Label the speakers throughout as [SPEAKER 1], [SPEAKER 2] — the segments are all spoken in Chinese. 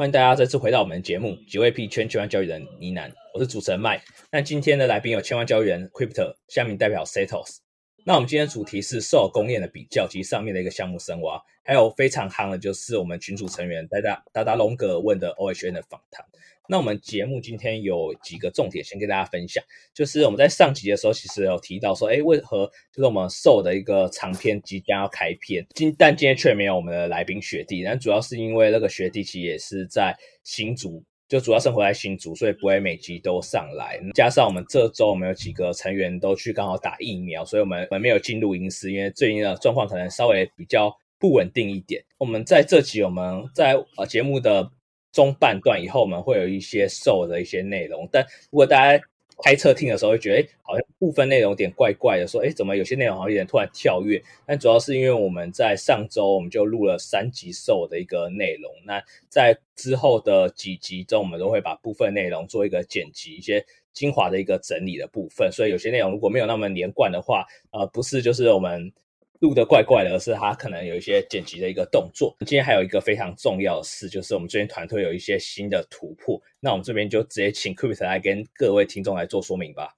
[SPEAKER 1] 欢迎大家再次回到我们的节目，几位 P 圈千万交易人呢喃，我是主持人麦。那今天的来宾有千万交易人 Crypto 下面代表 Setos。那我们今天的主题是 SOL 公链的比较及上面的一个项目深挖，还有非常夯的就是我们群组成员达达达达龙格问的 OHN 的访谈。那我们节目今天有几个重点，先跟大家分享。就是我们在上集的时候，其实有提到说，哎，为何就是我们瘦的一个长篇即将要开篇，今但今天却没有我们的来宾学弟。那主要是因为那个学弟其实也是在新竹，就主要生活在新竹，所以不会每集都上来。加上我们这周我们有几个成员都去刚好打疫苗，所以我们我们没有进录音室，因为最近的状况可能稍微比较不稳定一点。我们在这集我们在呃节目的。中半段以后，我们会有一些瘦的一些内容，但如果大家开车听的时候会觉得，哎，好像部分内容有点怪怪的，说，哎，怎么有些内容好像有点突然跳跃？但主要是因为我们在上周我们就录了三集瘦的一个内容，那在之后的几集中，我们都会把部分内容做一个剪辑，一些精华的一个整理的部分，所以有些内容如果没有那么连贯的话，呃，不是就是我们。录得怪怪的，而是他可能有一些剪辑的一个动作。今天还有一个非常重要的事，就是我们这边团队有一些新的突破。那我们这边就直接请 Crypto 来跟各位听众来做说明吧。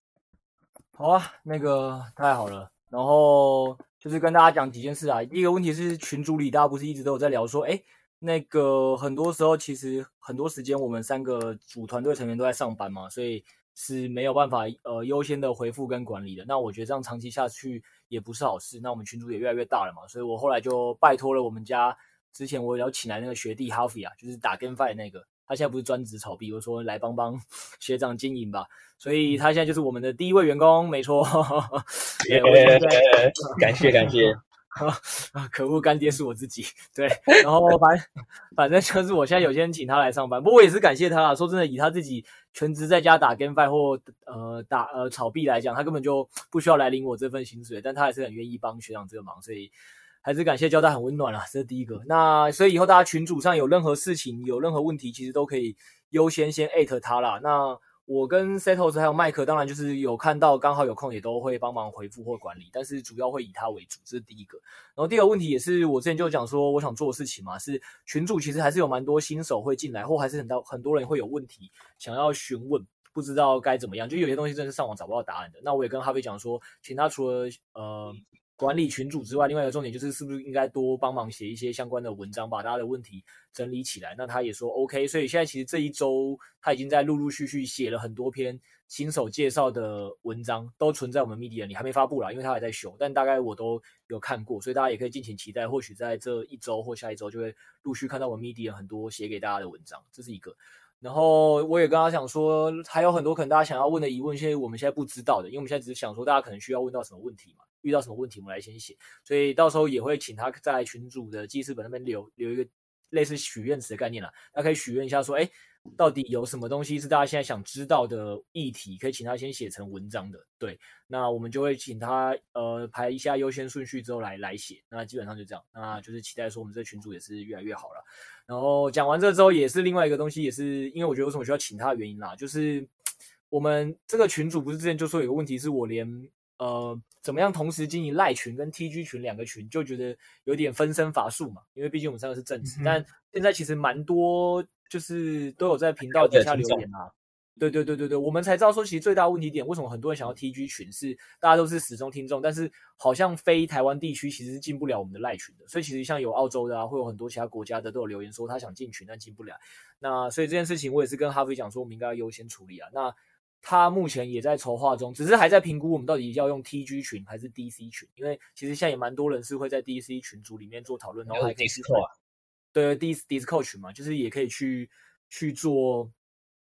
[SPEAKER 2] 好啊，那个太好了。然后就是跟大家讲几件事啊。第一个问题是群组里大家不是一直都有在聊说，哎，那个很多时候其实很多时间我们三个主团队成员都在上班嘛，所以。是没有办法呃优先的回复跟管理的，那我觉得这样长期下去也不是好事。那我们群主也越来越大了嘛，所以我后来就拜托了我们家之前我有请来那个学弟 Harvey 啊，就是打 GameFi 那个，他现在不是专职炒币，我说来帮帮 学长经营吧，所以他现在就是我们的第一位员工，没错。
[SPEAKER 1] 感谢 感谢。
[SPEAKER 2] 啊！可恶，干爹是我自己。对，然后反反正就是我现在有些人请他来上班，不过我也是感谢他啦。说真的，以他自己全职在家打 GameFi 或呃打呃炒币来讲，他根本就不需要来领我这份薪水，但他还是很愿意帮学长这个忙，所以还是感谢交代很温暖啦。这是第一个。那所以以后大家群组上有任何事情、有任何问题，其实都可以优先先艾特他啦。那我跟 Setos 还有麦克，当然就是有看到，刚好有空也都会帮忙回复或管理，但是主要会以他为主，这是第一个。然后第二个问题也是我之前就讲说，我想做的事情嘛，是群主其实还是有蛮多新手会进来，或还是很多很多人会有问题想要询问，不知道该怎么样，就有些东西真的是上网找不到答案的。那我也跟哈飞讲说，请他除了呃。管理群组之外，另外一个重点就是是不是应该多帮忙写一些相关的文章，把大家的问题整理起来。那他也说 OK，所以现在其实这一周他已经在陆陆续续写了很多篇新手介绍的文章，都存在我们 Medium 里，还没发布啦，因为他还在修。但大概我都有看过，所以大家也可以敬请期待，或许在这一周或下一周就会陆续看到我们 Medium 很多写给大家的文章。这是一个。然后我也跟他讲说，还有很多可能大家想要问的疑问，现在我们现在不知道的，因为我们现在只是想说大家可能需要问到什么问题嘛。遇到什么问题，我们来先写，所以到时候也会请他在群主的记事本那边留留一个类似许愿池的概念啦，他可以许愿一下说，哎，到底有什么东西是大家现在想知道的议题，可以请他先写成文章的，对，那我们就会请他呃排一下优先顺序之后来来写，那基本上就这样，那就是期待说我们这群主也是越来越好了。然后讲完这之后，也是另外一个东西，也是因为我觉得为什么需要请他的原因啦，就是我们这个群主不是之前就说有个问题是我连。呃，怎么样同时经营赖群跟 TG 群两个群，就觉得有点分身乏术嘛。因为毕竟我们三个是正职，嗯、但现在其实蛮多，就是都有在频道底下留言啊。对对对对对，我们才知道说，其实最大问题点，为什么很多人想要 TG 群是大家都是始终听众，但是好像非台湾地区其实是进不了我们的赖群的。所以其实像有澳洲的啊，会有很多其他国家的都有留言说他想进群，但进不了。那所以这件事情我也是跟哈菲讲说，我们应该要优先处理啊。那他目前也在筹划中，只是还在评估我们到底要用 TG 群还是 DC 群，因为其实现在也蛮多人是会在 DC 群组里面做讨论，然后还可以去对 DC Discord 群嘛，就是也可以去去做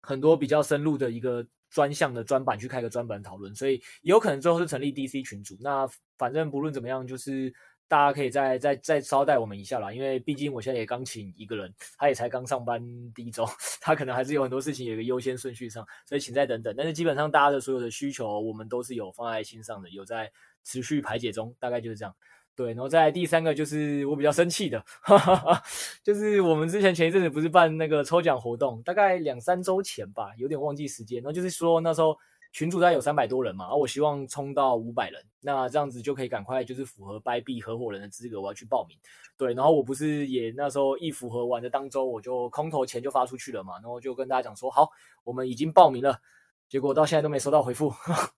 [SPEAKER 2] 很多比较深入的一个专项的专版，去开个专版讨论，所以也有可能最后是成立 DC 群组。那反正不论怎么样，就是。大家可以再再再稍待我们一下啦，因为毕竟我现在也刚请一个人，他也才刚上班第一周，他可能还是有很多事情有一个优先顺序上，所以请再等等。但是基本上大家的所有的需求，我们都是有放在心上的，有在持续排解中，大概就是这样。对，然后再第三个就是我比较生气的，哈哈哈，就是我们之前前一阵子不是办那个抽奖活动，大概两三周前吧，有点忘记时间，然后就是说那时候。群主大概有三百多人嘛，而我希望冲到五百人，那这样子就可以赶快就是符合 Bybit 合伙人的资格，我要去报名。对，然后我不是也那时候一符合完的当周，我就空投钱就发出去了嘛，然后就跟大家讲说，好，我们已经报名了，结果到现在都没收到回复。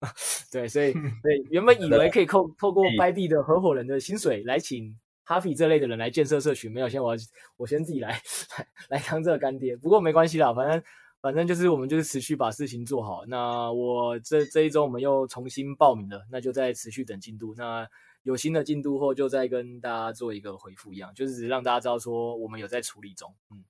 [SPEAKER 2] 对，所以 对原本以为可以透透过 Bybit 的合伙人的薪水来请哈菲这类的人来建设社群，没有，先我我先自己来来 来当这个干爹，不过没关系啦，反正。反正就是我们就是持续把事情做好。那我这这一周我们又重新报名了，那就再持续等进度。那有新的进度后，就再跟大家做一个回复一样，就是让大家知道说我们有在处理中。嗯，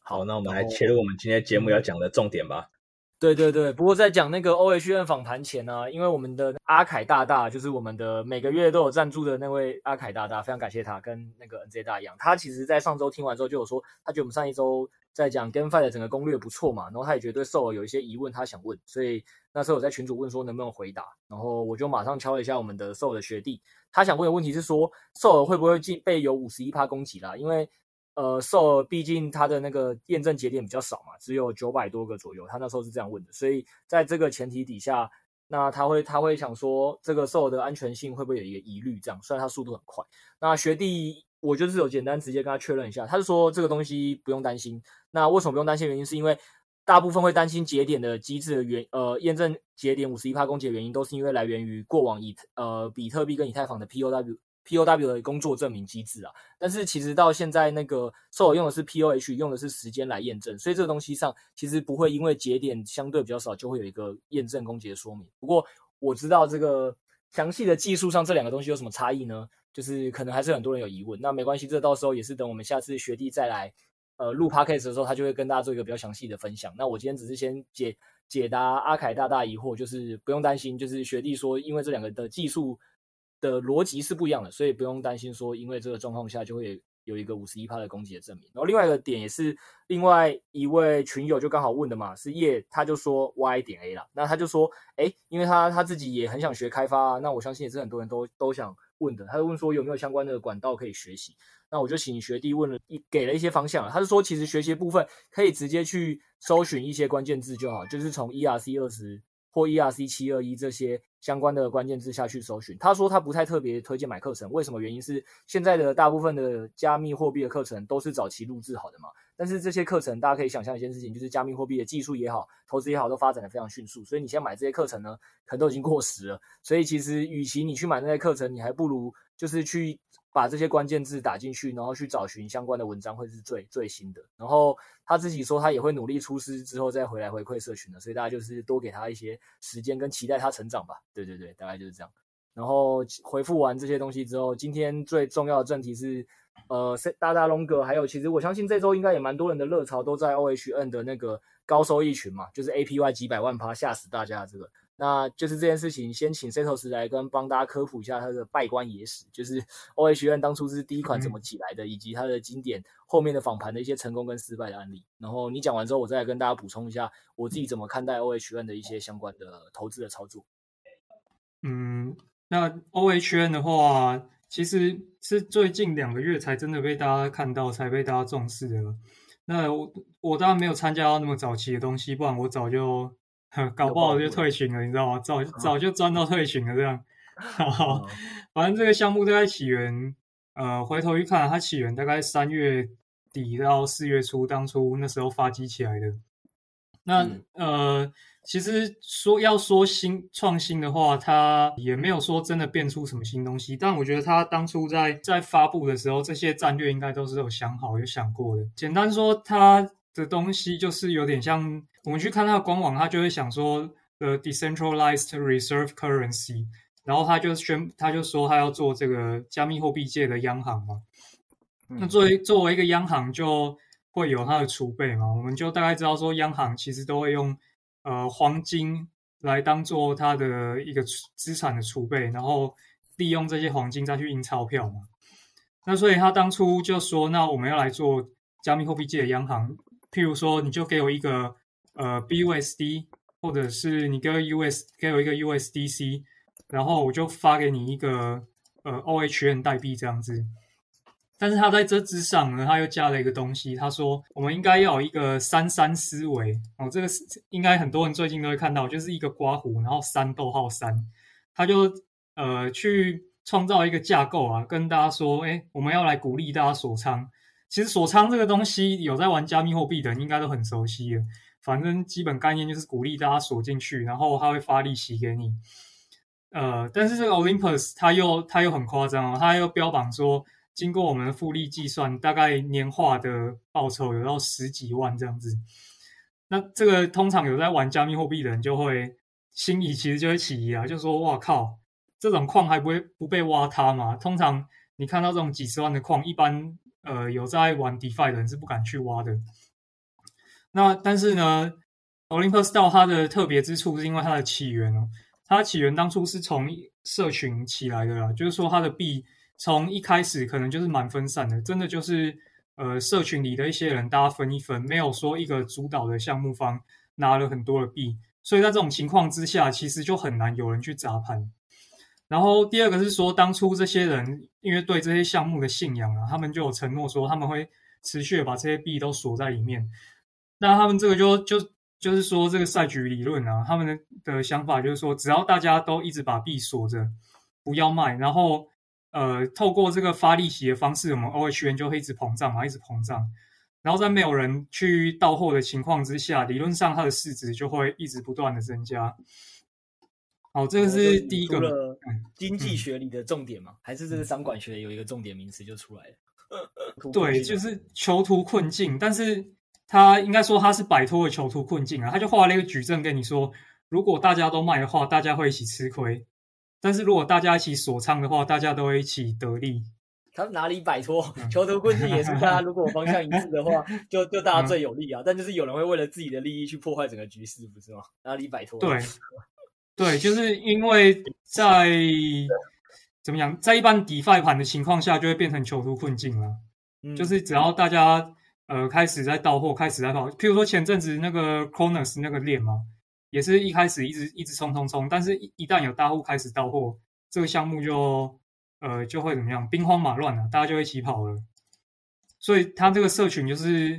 [SPEAKER 1] 好，那我们来切入我们今天节目要讲的重点吧。
[SPEAKER 2] 对对对，不过在讲那个 OHN 访谈前呢、啊，因为我们的阿凯大大就是我们的每个月都有赞助的那位阿凯大大，非常感谢他，跟那个 NZ 大一样。他其实在上周听完之后就有说，他觉得我们上一周在讲 GameFi 的整个攻略不错嘛，然后他也觉得对 SOL 有一些疑问，他想问，所以那时候我在群主问说能不能回答，然后我就马上敲了一下我们的 SOL 的学弟，他想问的问题是说 SOL 会不会进被有五十一趴攻击啦？因为呃，SOL 毕竟它的那个验证节点比较少嘛，只有九百多个左右。他那时候是这样问的，所以在这个前提底下，那他会他会想说，这个 SOL 的安全性会不会有一个疑虑？这样，虽然它速度很快。那学弟，我就是有简单直接跟他确认一下，他是说这个东西不用担心。那为什么不用担心？原因是因为大部分会担心节点的机制的原呃验证节点五十一趴攻击的原因，都是因为来源于过往以呃比特币跟以太坊的 POW。POW 的工作证明机制啊，但是其实到现在那个 SOL 用的是 POH，用的是时间来验证，所以这个东西上其实不会因为节点相对比较少就会有一个验证攻击的说明。不过我知道这个详细的技术上这两个东西有什么差异呢？就是可能还是很多人有疑问。那没关系，这到时候也是等我们下次学弟再来呃录 Podcast 的时候，他就会跟大家做一个比较详细的分享。那我今天只是先解解答阿凯大大疑惑，就是不用担心，就是学弟说因为这两个的技术。的逻辑是不一样的，所以不用担心说，因为这个状况下就会有一个五十一趴的攻击的证明。然后另外一个点也是另外一位群友就刚好问的嘛，是叶，他就说 Y 点 A 啦，那他就说，哎，因为他他自己也很想学开发啊，那我相信也是很多人都都想问的，他就问说有没有相关的管道可以学习。那我就请学弟问了一给了一些方向，他是说其实学习部分可以直接去搜寻一些关键字就好，就是从 ERC 二十或 ERC 七二一这些。相关的关键字下去搜寻，他说他不太特别推荐买课程，为什么？原因是现在的大部分的加密货币的课程都是早期录制好的嘛，但是这些课程大家可以想象一件事情，就是加密货币的技术也好，投资也好，都发展的非常迅速，所以你现在买这些课程呢，可能都已经过时了，所以其实与其你去买那些课程，你还不如就是去。把这些关键字打进去，然后去找寻相关的文章，会是最最新的。然后他自己说，他也会努力出师之后再回来回馈社群的，所以大家就是多给他一些时间跟期待他成长吧。对对对，大概就是这样。然后回复完这些东西之后，今天最重要的正题是，呃，大大龙哥，还有其实我相信这周应该也蛮多人的热潮都在 OHN 的那个高收益群嘛，就是 APY 几百万趴吓死大家这个。那就是这件事情，先请 Setos 来跟帮大家科普一下他的拜官野史，就是 OHN 当初是第一款怎么起来的，嗯、以及它的经典后面的访盘的一些成功跟失败的案例。然后你讲完之后，我再来跟大家补充一下我自己怎么看待 OHN 的一些相关的投资的操作。
[SPEAKER 3] 嗯，那 OHN 的话，其实是最近两个月才真的被大家看到，才被大家重视的。那我我当然没有参加到那么早期的东西，不然我早就。搞不好就退群了，你知道吗？早早就钻到退群了，这样。好，反正这个项目大概起源，呃，回头一看，它起源大概三月底到四月初，当初那时候发迹起来的。那、嗯、呃，其实说要说新创新的话，它也没有说真的变出什么新东西。但我觉得它当初在在发布的时候，这些战略应该都是有想好、有想过的。简单说，它的东西就是有点像。我们去看他的官网，他就会想说，the decentralized reserve currency，然后他就宣，他就说他要做这个加密货币界的央行嘛。嗯、那作为作为一个央行，就会有它的储备嘛。我们就大概知道说，央行其实都会用呃黄金来当做它的一个资产的储备，然后利用这些黄金再去印钞票嘛。那所以他当初就说，那我们要来做加密货币界的央行，譬如说，你就给我一个。呃，BUSD，或者是你给我 US，给我一个 USDC，然后我就发给你一个呃 OHN 代币这样子。但是他在这之上呢，他又加了一个东西。他说，我们应该要有一个三三思维哦，这个是应该很多人最近都会看到，就是一个刮胡，然后三逗号三，他就呃去创造一个架构啊，跟大家说，哎，我们要来鼓励大家锁仓。其实锁仓这个东西，有在玩加密货币的人应该都很熟悉了。反正基本概念就是鼓励大家锁进去，然后他会发利息给你。呃，但是这个 Olympus 他又他又很夸张哦，他又标榜说。经过我们的复利计算，大概年化的报酬有到十几万这样子。那这个通常有在玩加密货币的人就会心里其实就会起疑啊，就说：“哇靠，这种矿还不会不被挖塌吗？”通常你看到这种几十万的矿，一般呃有在玩 DeFi 的人是不敢去挖的。那但是呢，Olympus DAO 它的特别之处是因为它的起源哦，它起源当初是从社群起来的啦，就是说它的币。从一开始可能就是蛮分散的，真的就是呃社群里的一些人大家分一分，没有说一个主导的项目方拿了很多的币，所以在这种情况之下，其实就很难有人去砸盘。然后第二个是说，当初这些人因为对这些项目的信仰啊，他们就有承诺说他们会持续把这些币都锁在里面。那他们这个就就就是说这个赛局理论啊，他们的的想法就是说，只要大家都一直把币锁着，不要卖，然后。呃，透过这个发利息的方式，我们 OHN 就会一直膨胀嘛，一直膨胀。然后在没有人去到货的情况之下，理论上它的市值就会一直不断的增加。好，这个是第一个。
[SPEAKER 4] 经济学里的重点嘛，嗯、还是这个商管学有一个重点名词就出来了。
[SPEAKER 3] 对，就是囚徒困境。但是他应该说他是摆脱了囚徒困境啊，他就画了一个矩阵跟你说，如果大家都卖的话，大家会一起吃亏。但是如果大家一起锁仓的话，大家都会一起得利。
[SPEAKER 4] 他哪里摆脱囚徒困境也是大家如果方向一致的话，就就大家最有利啊。但就是有人会为了自己的利益去破坏整个局势，不是吗？哪里摆脱？
[SPEAKER 3] 对，对，就是因为在怎么讲，在一般 DeFi 盘的情况下，就会变成囚徒困境了。嗯，就是只要大家呃开始在到货，开始在跑，譬如说前阵子那个 Corners 那个链嘛。也是一开始一直一直冲冲冲，但是一一旦有大户开始到货，这个项目就呃就会怎么样，兵荒马乱了，啊，大家就一起跑了。所以他这个社群就是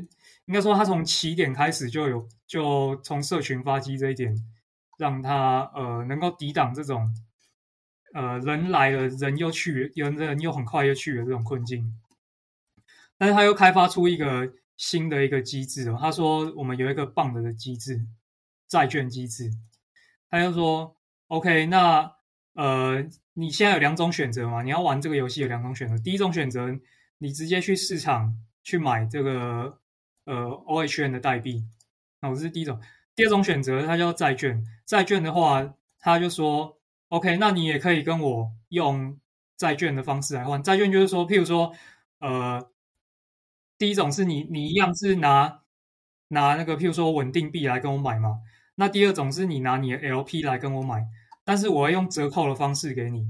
[SPEAKER 3] 应该说，他从起点开始就有，就从社群发迹这一点，让他呃能够抵挡这种呃人来了人又去，有人又很快又去的这种困境。但是他又开发出一个新的一个机制哦，他说我们有一个棒的的机制。债券机制，他就说：“OK，那呃，你现在有两种选择嘛？你要玩这个游戏有两种选择。第一种选择，你直接去市场去买这个呃 OHN 的代币，那我这是第一种。第二种选择，它叫债券。债券的话，他就说：OK，那你也可以跟我用债券的方式来换。债券就是说，譬如说，呃，第一种是你你一样是拿拿那个譬如说稳定币来跟我买嘛。”那第二种是你拿你的 LP 来跟我买，但是我会用折扣的方式给你。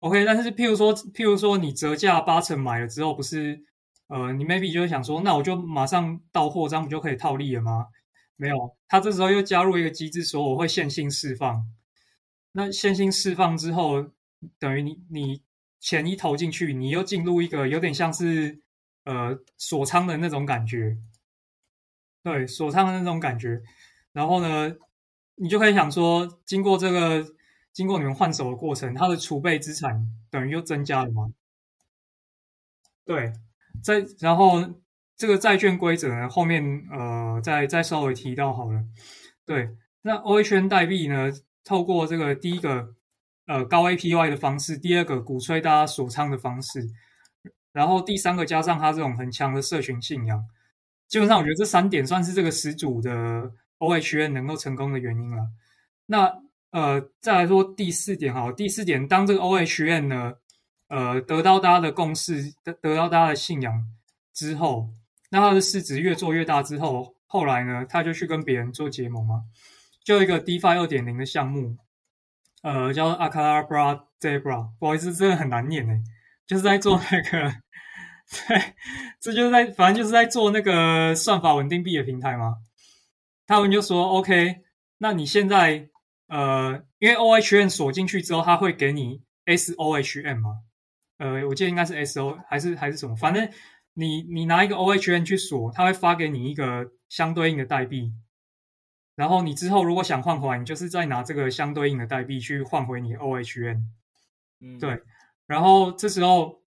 [SPEAKER 3] OK，但是譬如说，譬如说你折价八成买了之后，不是呃，你 maybe 就会想说，那我就马上到货，这样不就可以套利了吗？没有，他这时候又加入一个机制，说我会线性释放。那线性释放之后，等于你你钱一投进去，你又进入一个有点像是呃锁仓的那种感觉，对，锁仓的那种感觉。然后呢，你就可以想说，经过这个，经过你们换手的过程，它的储备资产等于又增加了吗？对，在然后这个债券规则呢，后面呃再再稍微提到好了。对，那 OHN 代币呢，透过这个第一个呃高 APY 的方式，第二个鼓吹大家锁仓的方式，然后第三个加上它这种很强的社群信仰，基本上我觉得这三点算是这个始祖的。OHN 能够成功的原因了。那呃，再来说第四点哈，第四点，当这个 OHN 呢，呃，得到大家的共识，得得到大家的信仰之后，那它的市值越做越大之后，后来呢，他就去跟别人做结盟嘛，就一个 DeFi 二点零的项目，呃，叫 Akalabra Zebra，不好意思，真的很难念诶，就是在做 那个，对，这就是在，反正就是在做那个算法稳定币的平台嘛。他们就说：“OK，那你现在呃，因为 OHN 锁进去之后，他会给你 SOHN 嘛？呃，我记得应该是 SO 还是还是什么，反正你你拿一个 OHN 去锁，它会发给你一个相对应的代币，然后你之后如果想换回来，你就是再拿这个相对应的代币去换回你 OHN。嗯，对，然后这时候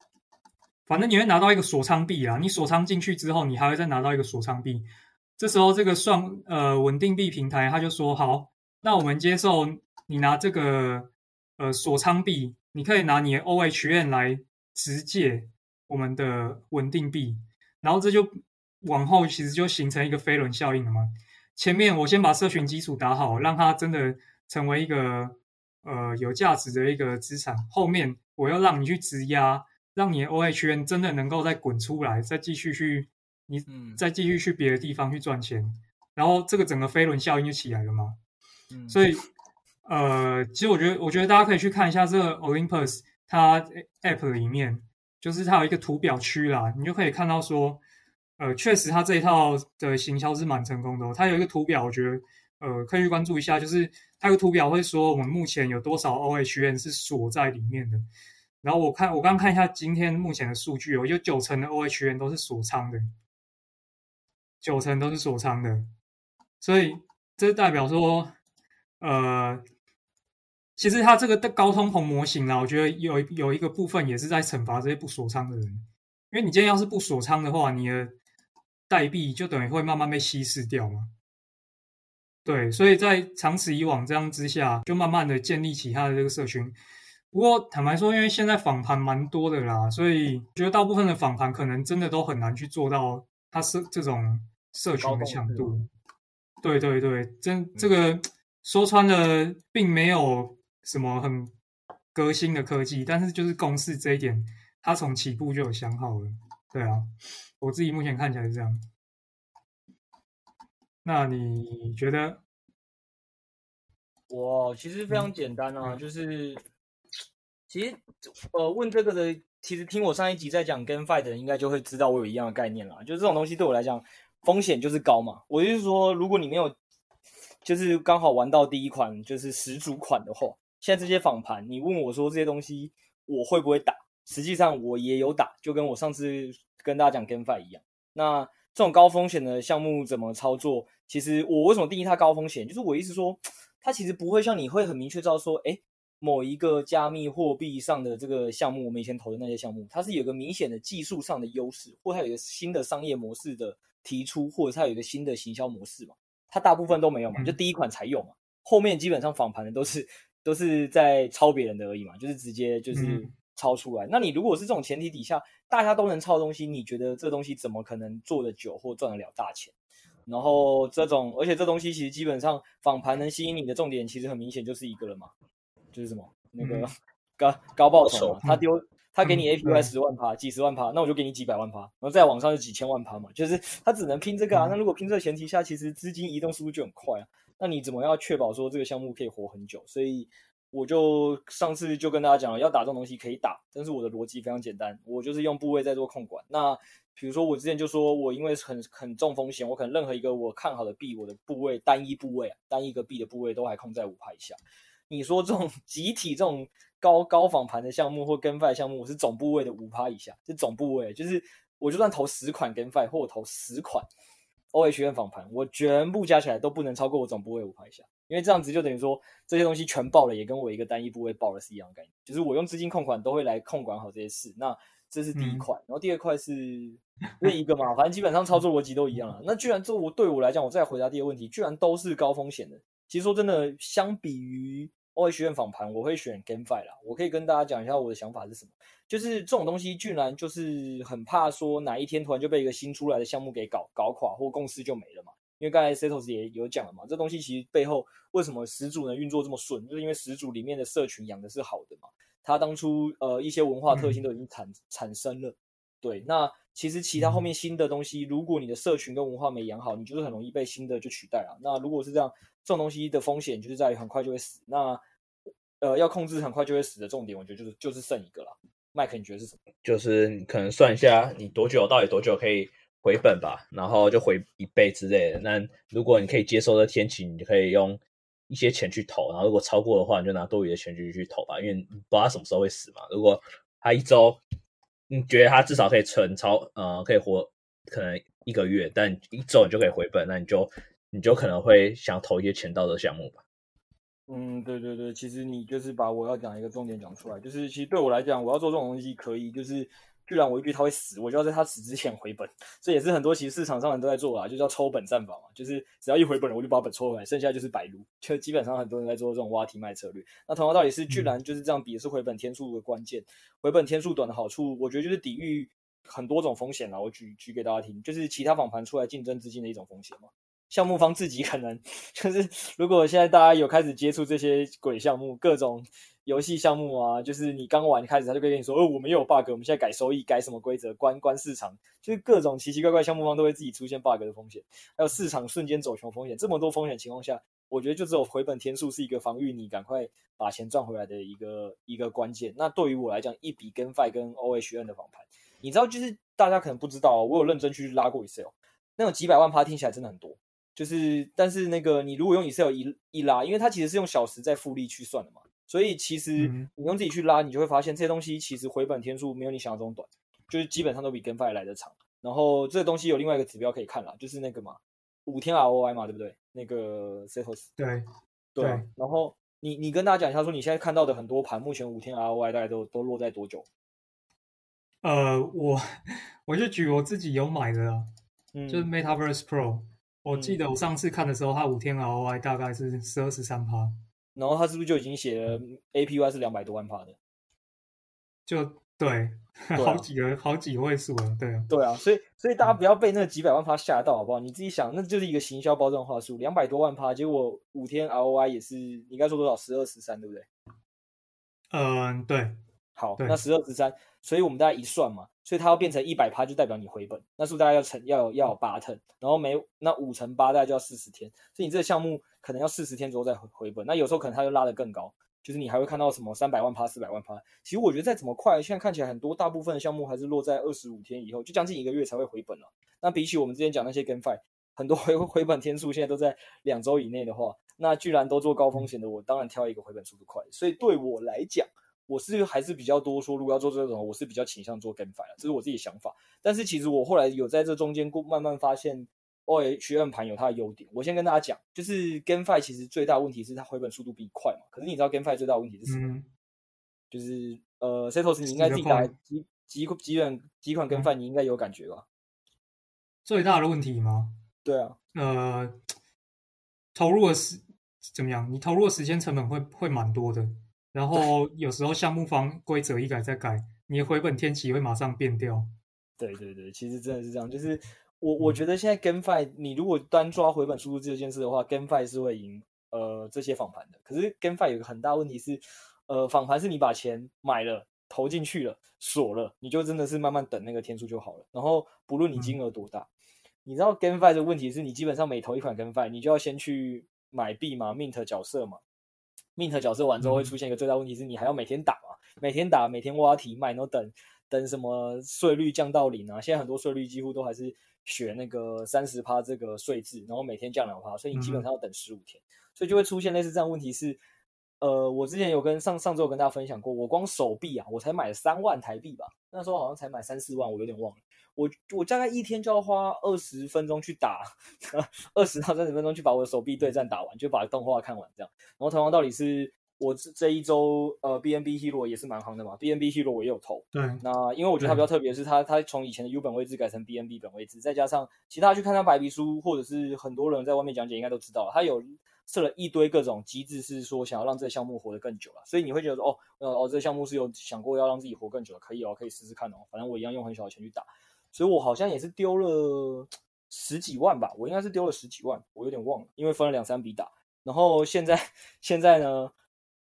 [SPEAKER 3] 反正你会拿到一个锁仓币啊，你锁仓进去之后，你还会再拿到一个锁仓币。这时候这个算呃稳定币平台他就说好，那我们接受你拿这个呃锁仓币。你可以拿你的 OHN 来直借我们的稳定币，然后这就往后其实就形成一个飞轮效应了嘛。前面我先把社群基础打好，让它真的成为一个呃有价值的一个资产。后面我要让你去质押，让你的 OHN 真的能够再滚出来，再继续去你再继续去别的地方去赚钱，然后这个整个飞轮效应就起来了嘛。所以。呃，其实我觉得，我觉得大家可以去看一下这个 Olympus，它 App 里面，就是它有一个图表区啦，你就可以看到说，呃，确实它这一套的行销是蛮成功的。它有一个图表，我觉得，呃，可以去关注一下，就是它有个图表会说我们目前有多少 OHN 是锁在里面的。然后我看，我刚刚看一下今天目前的数据哦，有九成的 OHN 都是锁仓的，九成都是锁仓的，所以这代表说，呃。其实它这个的高通膨模型啦，我觉得有有一个部分也是在惩罚这些不锁仓的人，因为你今天要是不锁仓的话，你的代币就等于会慢慢被稀释掉嘛。对，所以在长此以往这样之下，就慢慢的建立起它的这个社群。不过坦白说，因为现在访盘蛮多的啦，所以觉得大部分的访盘可能真的都很难去做到它是这种社群的强度。对对对，真这个说穿了，并没有。什么很革新的科技，但是就是公式这一点，他从起步就有想好了。对啊，我自己目前看起来是这样。那你觉得？
[SPEAKER 4] 我其实非常简单啊，嗯、就是 其实呃问这个的，其实听我上一集在讲 GameFi 的人，应该就会知道我有一样的概念啦。就这种东西对我来讲，风险就是高嘛。我就是说，如果你没有，就是刚好玩到第一款就是始祖款的话。现在这些访盘，你问我说这些东西我会不会打？实际上我也有打，就跟我上次跟大家讲 GameFi 一样。那这种高风险的项目怎么操作？其实我为什么定义它高风险？就是我意思说，它其实不会像你会很明确知道说，诶，某一个加密货币上的这个项目，我们以前投的那些项目，它是有个明显的技术上的优势，或它有一个新的商业模式的提出，或者它有一个新的行销模式嘛？它大部分都没有嘛，就第一款才有嘛，后面基本上访盘的都是。都是在抄别人的而已嘛，就是直接就是抄出来。嗯、那你如果是这种前提底下，大家都能抄东西，你觉得这东西怎么可能做得久或赚得了大钱？然后这种，而且这东西其实基本上访盘能吸引你的重点，其实很明显就是一个了嘛，就是什么那个高、嗯、高报酬嘛，他丢 他给你 APY 十万趴、嗯、几十万趴，那我就给你几百万趴，然后再往上就几千万趴嘛，就是他只能拼这个啊。嗯、那如果拼这个前提下，其实资金移动速度就很快啊。那你怎么要确保说这个项目可以活很久？所以我就上次就跟大家讲了，要打这种东西可以打，但是我的逻辑非常简单，我就是用部位在做控管。那比如说我之前就说我因为很很重风险，我可能任何一个我看好的币，我的部位单一部位啊，单一个币的部位都还控在五趴以下。你说这种 集体这种高高仿盘的项目或跟发项目，我是总部位的五趴以下，是总部位，就是我就算投十款跟发或我投十款。OHN 访盘，我全部加起来都不能超过我总部位五趴以下，因为这样子就等于说这些东西全爆了，也跟我一个单一部位爆了是一样的概念。就是我用资金控管都会来控管好这些事。那这是第一块，然后第二块是另一个嘛，反正基本上操作逻辑都一样了。那居然这我对我来讲，我再回答第二个问题，居然都是高风险的。其实说真的，相比于 OHN 访盘，我会选 GameFi 啦。我可以跟大家讲一下我的想法是什么。就是这种东西，居然就是很怕说哪一天突然就被一个新出来的项目给搞搞垮，或公司就没了嘛。因为刚才 Setos 也有讲了嘛，这东西其实背后为什么始祖能运作这么顺，就是因为始祖里面的社群养的是好的嘛。他当初呃一些文化特性都已经产产生了，对。那其实其他后面新的东西，如果你的社群跟文化没养好，你就是很容易被新的就取代了。那如果是这样，这种东西的风险就是在于很快就会死。那呃要控制很快就会死的重点，我觉得就是就是剩一个了。麦克，你觉得是什么？
[SPEAKER 1] 就是你可能算一下，你多久到底多久可以回本吧，然后就回一倍之类的。那如果你可以接受的天期，你就可以用一些钱去投，然后如果超过的话，你就拿多余的钱去去投吧，因为你不知道它什么时候会死嘛。如果他一周，你觉得他至少可以存超呃，可以活可能一个月，但一周你就可以回本，那你就你就可能会想投一些钱到这个项目吧。
[SPEAKER 4] 嗯，对对对，其实你就是把我要讲一个重点讲出来，就是其实对我来讲，我要做这种东西可以，就是。居然我一句他会死，我就要在他死之前回本，这也是很多其实市场上人都在做啊，就叫抽本战法嘛，就是只要一回本了，我就把本抽回来，剩下就是白撸，就基本上很多人在做这种挖题卖策略。那同样道理是，居然就是这样比也是回本天数的关键，回本天数短的好处，我觉得就是抵御很多种风险啦。我举举给大家听，就是其他访盘出来竞争资金的一种风险嘛。项目方自己可能 就是，如果现在大家有开始接触这些鬼项目，各种。游戏项目啊，就是你刚玩开始，他就可以跟你说：“哦，我们又有 bug，我们现在改收益，改什么规则，关关市场，就是各种奇奇怪怪项目方都会自己出现 bug 的风险，还有市场瞬间走熊风险。这么多风险情况下，我觉得就只有回本天数是一个防御你赶快把钱赚回来的一个一个关键。那对于我来讲，一笔 GameFi 跟 OHN 的访盘，你知道，就是大家可能不知道，我有认真去拉过 Excel，那种几百万趴听起来真的很多，就是但是那个你如果用 Excel 一一拉，因为它其实是用小时在复利去算的嘛。所以其实你用自己去拉，你就会发现这些东西其实回本天数没有你想象中短，就是基本上都比 GameFi 来的长。然后这个东西有另外一个指标可以看啦，就是那个嘛，五天 ROI 嘛，对不对？那个 Setos
[SPEAKER 3] 对
[SPEAKER 4] 对。对然后你你跟大家讲一下，说你现在看到的很多盘，目前五天 ROI 大概都都落在多久？
[SPEAKER 3] 呃，我 我就举我自己有买的啦，嗯，就是 Metaverse Pro，我记得我上次看的时候，它五天 ROI 大概是十二十三趴。
[SPEAKER 4] 然后他是不是就已经写了 APY 是两百多万趴的？
[SPEAKER 3] 就对，对啊、好几个好几位数了，对啊，
[SPEAKER 4] 对啊，所以所以大家不要被那几百万趴吓到，好不好？你自己想，那就是一个行销包装话术，两百多万趴，结果五天 ROI 也是你应该说多少？十二十三，对不对？
[SPEAKER 3] 嗯，对。
[SPEAKER 4] 好，那十二十三，所以我们大家一算嘛，所以它要变成一百趴，就代表你回本，那是不是大家要成要有要有八 turn，然后每那五乘八大概就要四十天，所以你这个项目可能要四十天之后再回回本，那有时候可能它就拉得更高，就是你还会看到什么三百万趴、四百万趴。其实我觉得再怎么快，现在看起来很多大部分的项目还是落在二十五天以后，就将近一个月才会回本了。那比起我们之前讲那些 GameFi，很多 回回本天数现在都在两周以内的话，那居然都做高风险的，我当然挑一个回本速度快。所以对我来讲。我是还是比较多说，如果要做这种，我是比较倾向做 GameFi 啊，这是我自己的想法。但是其实我后来有在这中间过慢慢发现，OHN 盘有它的优点。我先跟大家讲，就是 GameFi 其实最大问题是它回本速度比你快嘛。可是你知道 GameFi 最大问题是什么？嗯、就是呃，Setos 你应该自己打几几几款几款 GameFi，你应该有感觉吧？
[SPEAKER 3] 最大的问题吗？
[SPEAKER 4] 对啊，
[SPEAKER 3] 呃，投入的时怎么样？你投入的时间成本会会蛮多的。然后有时候项目方规则一改再改，你的回本天期会马上变掉。
[SPEAKER 4] 对对对，其实真的是这样。就是我我觉得现在 GameFi，你如果单抓回本速度这件事的话，GameFi 是会赢呃这些访盘的。可是 GameFi 有个很大问题是，呃访盘是你把钱买了投进去了锁了，你就真的是慢慢等那个天数就好了。然后不论你金额多大，嗯、你知道 GameFi 的问题是你基本上每投一款 GameFi，你就要先去买币嘛，Mint 角色嘛。Mint 角色完之后会出现一个最大问题是你还要每天打嘛，每天打，每天挖提卖，然后等等什么税率降到零啊？现在很多税率几乎都还是学那个三十趴这个税制，然后每天降两趴，所以你基本上要等十五天，所以就会出现类似这样问题是，呃，我之前有跟上上周有跟大家分享过，我光手臂啊，我才买了三万台币吧，那时候好像才买三四万，我有点忘了。我我大概一天就要花二十分钟去打，二十到三十分钟去把我的手臂对战打完，就把动画看完这样。然后同样道理是，我这这一周呃 BNB Hero 也是蛮行的嘛，BNB Hero 我也有投。
[SPEAKER 3] 对。
[SPEAKER 4] 那因为我觉得它比较特别是它，它它从以前的 U 本位置改成 BNB 本位置，再加上其他去看它白皮书，或者是很多人在外面讲解应该都知道，它有设了一堆各种机制，是说想要让这个项目活得更久了。所以你会觉得说哦，呃哦，这个项目是有想过要让自己活更久的，可以哦，可以试试看哦。反正我一样用很小的钱去打。所以我好像也是丢了十几万吧，我应该是丢了十几万，我有点忘了，因为分了两三笔打。然后现在 现在呢，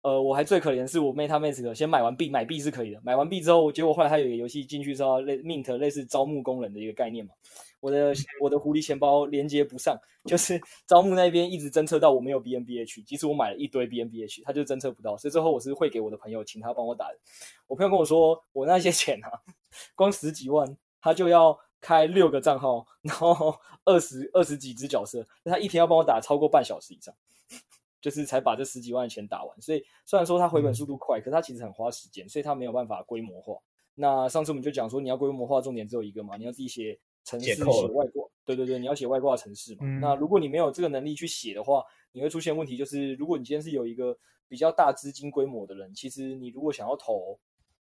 [SPEAKER 4] 呃，我还最可怜的是我 MetaMask 先买完币，买币是可以的，买完币之后，结果后来它有一个游戏进去之后类 Mint 类似招募工人的一个概念嘛，我的我的狐狸钱包连接不上，就是 招募那边一直侦测到我没有 BNBH，即使我买了一堆 BNBH，它就侦测不到，所以最后我是汇给我的朋友，请他帮我打的。我朋友跟我说，我那些钱啊，光十几万。他就要开六个账号，然后二十二十几只角色，那他一天要帮我打超过半小时以上。就是才把这十几万的钱打完。所以虽然说他回本速度快，可是它其实很花时间，所以他没有办法规模化。那上次我们就讲说，你要规模化，重点只有一个嘛，你要自己写程式写外挂。对对对，你要写外挂程式嘛。嗯、那如果你没有这个能力去写的话，你会出现问题，就是如果你今天是有一个比较大资金规模的人，其实你如果想要投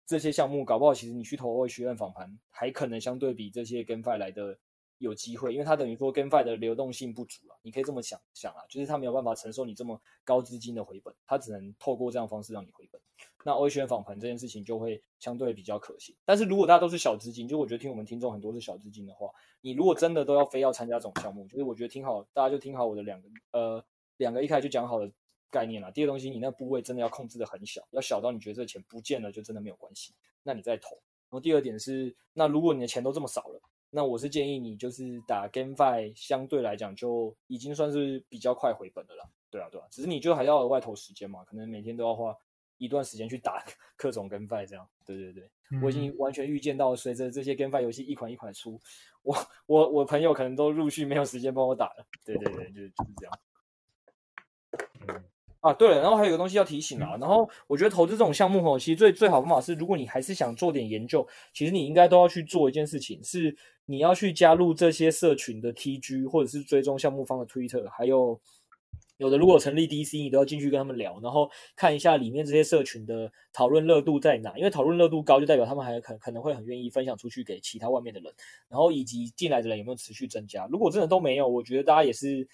[SPEAKER 4] 这些项目，搞不好其实你去投 OA 学院访盘，还可能相对比这些 GameFi 来的。有机会，因为它等于说 GameFi 的流动性不足了，你可以这么想想啊，就是它没有办法承受你这么高资金的回本，它只能透过这样方式让你回本。那 OA 学院访盘这件事情就会相对比较可行。但是如果大家都是小资金，就我觉得听我们听众很多是小资金的话，你如果真的都要非要参加这种项目，就是我觉得听好，大家就听好我的两个呃两个一开始就讲好的概念啦。第二个东西，你那部位真的要控制的很小，要小到你觉得这个钱不见了就真的没有关系，那你再投。然后第二点是，那如果你的钱都这么少了。那我是建议你就是打 GameFi，相对来讲就已经算是比较快回本的了。对啊，对啊，只是你就还要额外投时间嘛，可能每天都要花一段时间去打 各种 GameFi 这样。对对对，嗯、我已经完全预见到，随着这些 GameFi 游戏一款一款出，我我我朋友可能都陆续没有时间帮我打了。对对对，就是就是这样。嗯啊，对了，然后还有一个东西要提醒啊，然后我觉得投资这种项目哦，其实最最好的方法是，如果你还是想做点研究，其实你应该都要去做一件事情，是你要去加入这些社群的 TG，或者是追踪项目方的 Twitter，还有有的如果成立 DC，你都要进去跟他们聊，然后看一下里面这些社群的讨论热度在哪，因为讨论热度高，就代表他们还可可能会很愿意分享出去给其他外面的人，然后以及进来的人有没有持续增加，如果真的都没有，我觉得大家也是。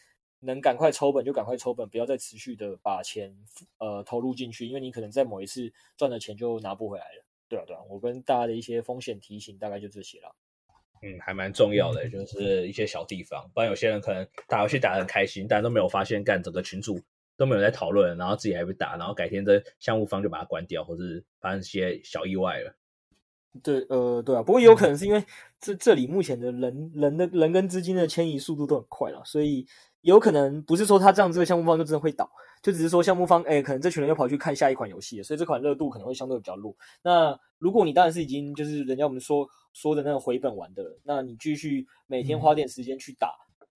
[SPEAKER 4] 能赶快抽本就赶快抽本，不要再持续的把钱呃投入进去，因为你可能在某一次赚的钱就拿不回来了。对啊，对啊，我跟大家的一些风险提醒大概就这些了。
[SPEAKER 1] 嗯，还蛮重要的，就是一些小地方，不然有些人可能打游戏打得很开心，但都没有发现干整个群组都没有在讨论，然后自己还被打，然后改天这项目方就把它关掉，或者是发生一些小意外了。
[SPEAKER 4] 对，呃，对啊，不过有可能是因为这这里目前的人人的人跟资金的迁移速度都很快了，所以。有可能不是说他这样这个项目方就真的会倒，就只是说项目方哎，可能这群人又跑去看下一款游戏了，所以这款热度可能会相对比较弱。那如果你当然是已经就是人家我们说说的那种回本玩的，那你继续每天花点时间去打，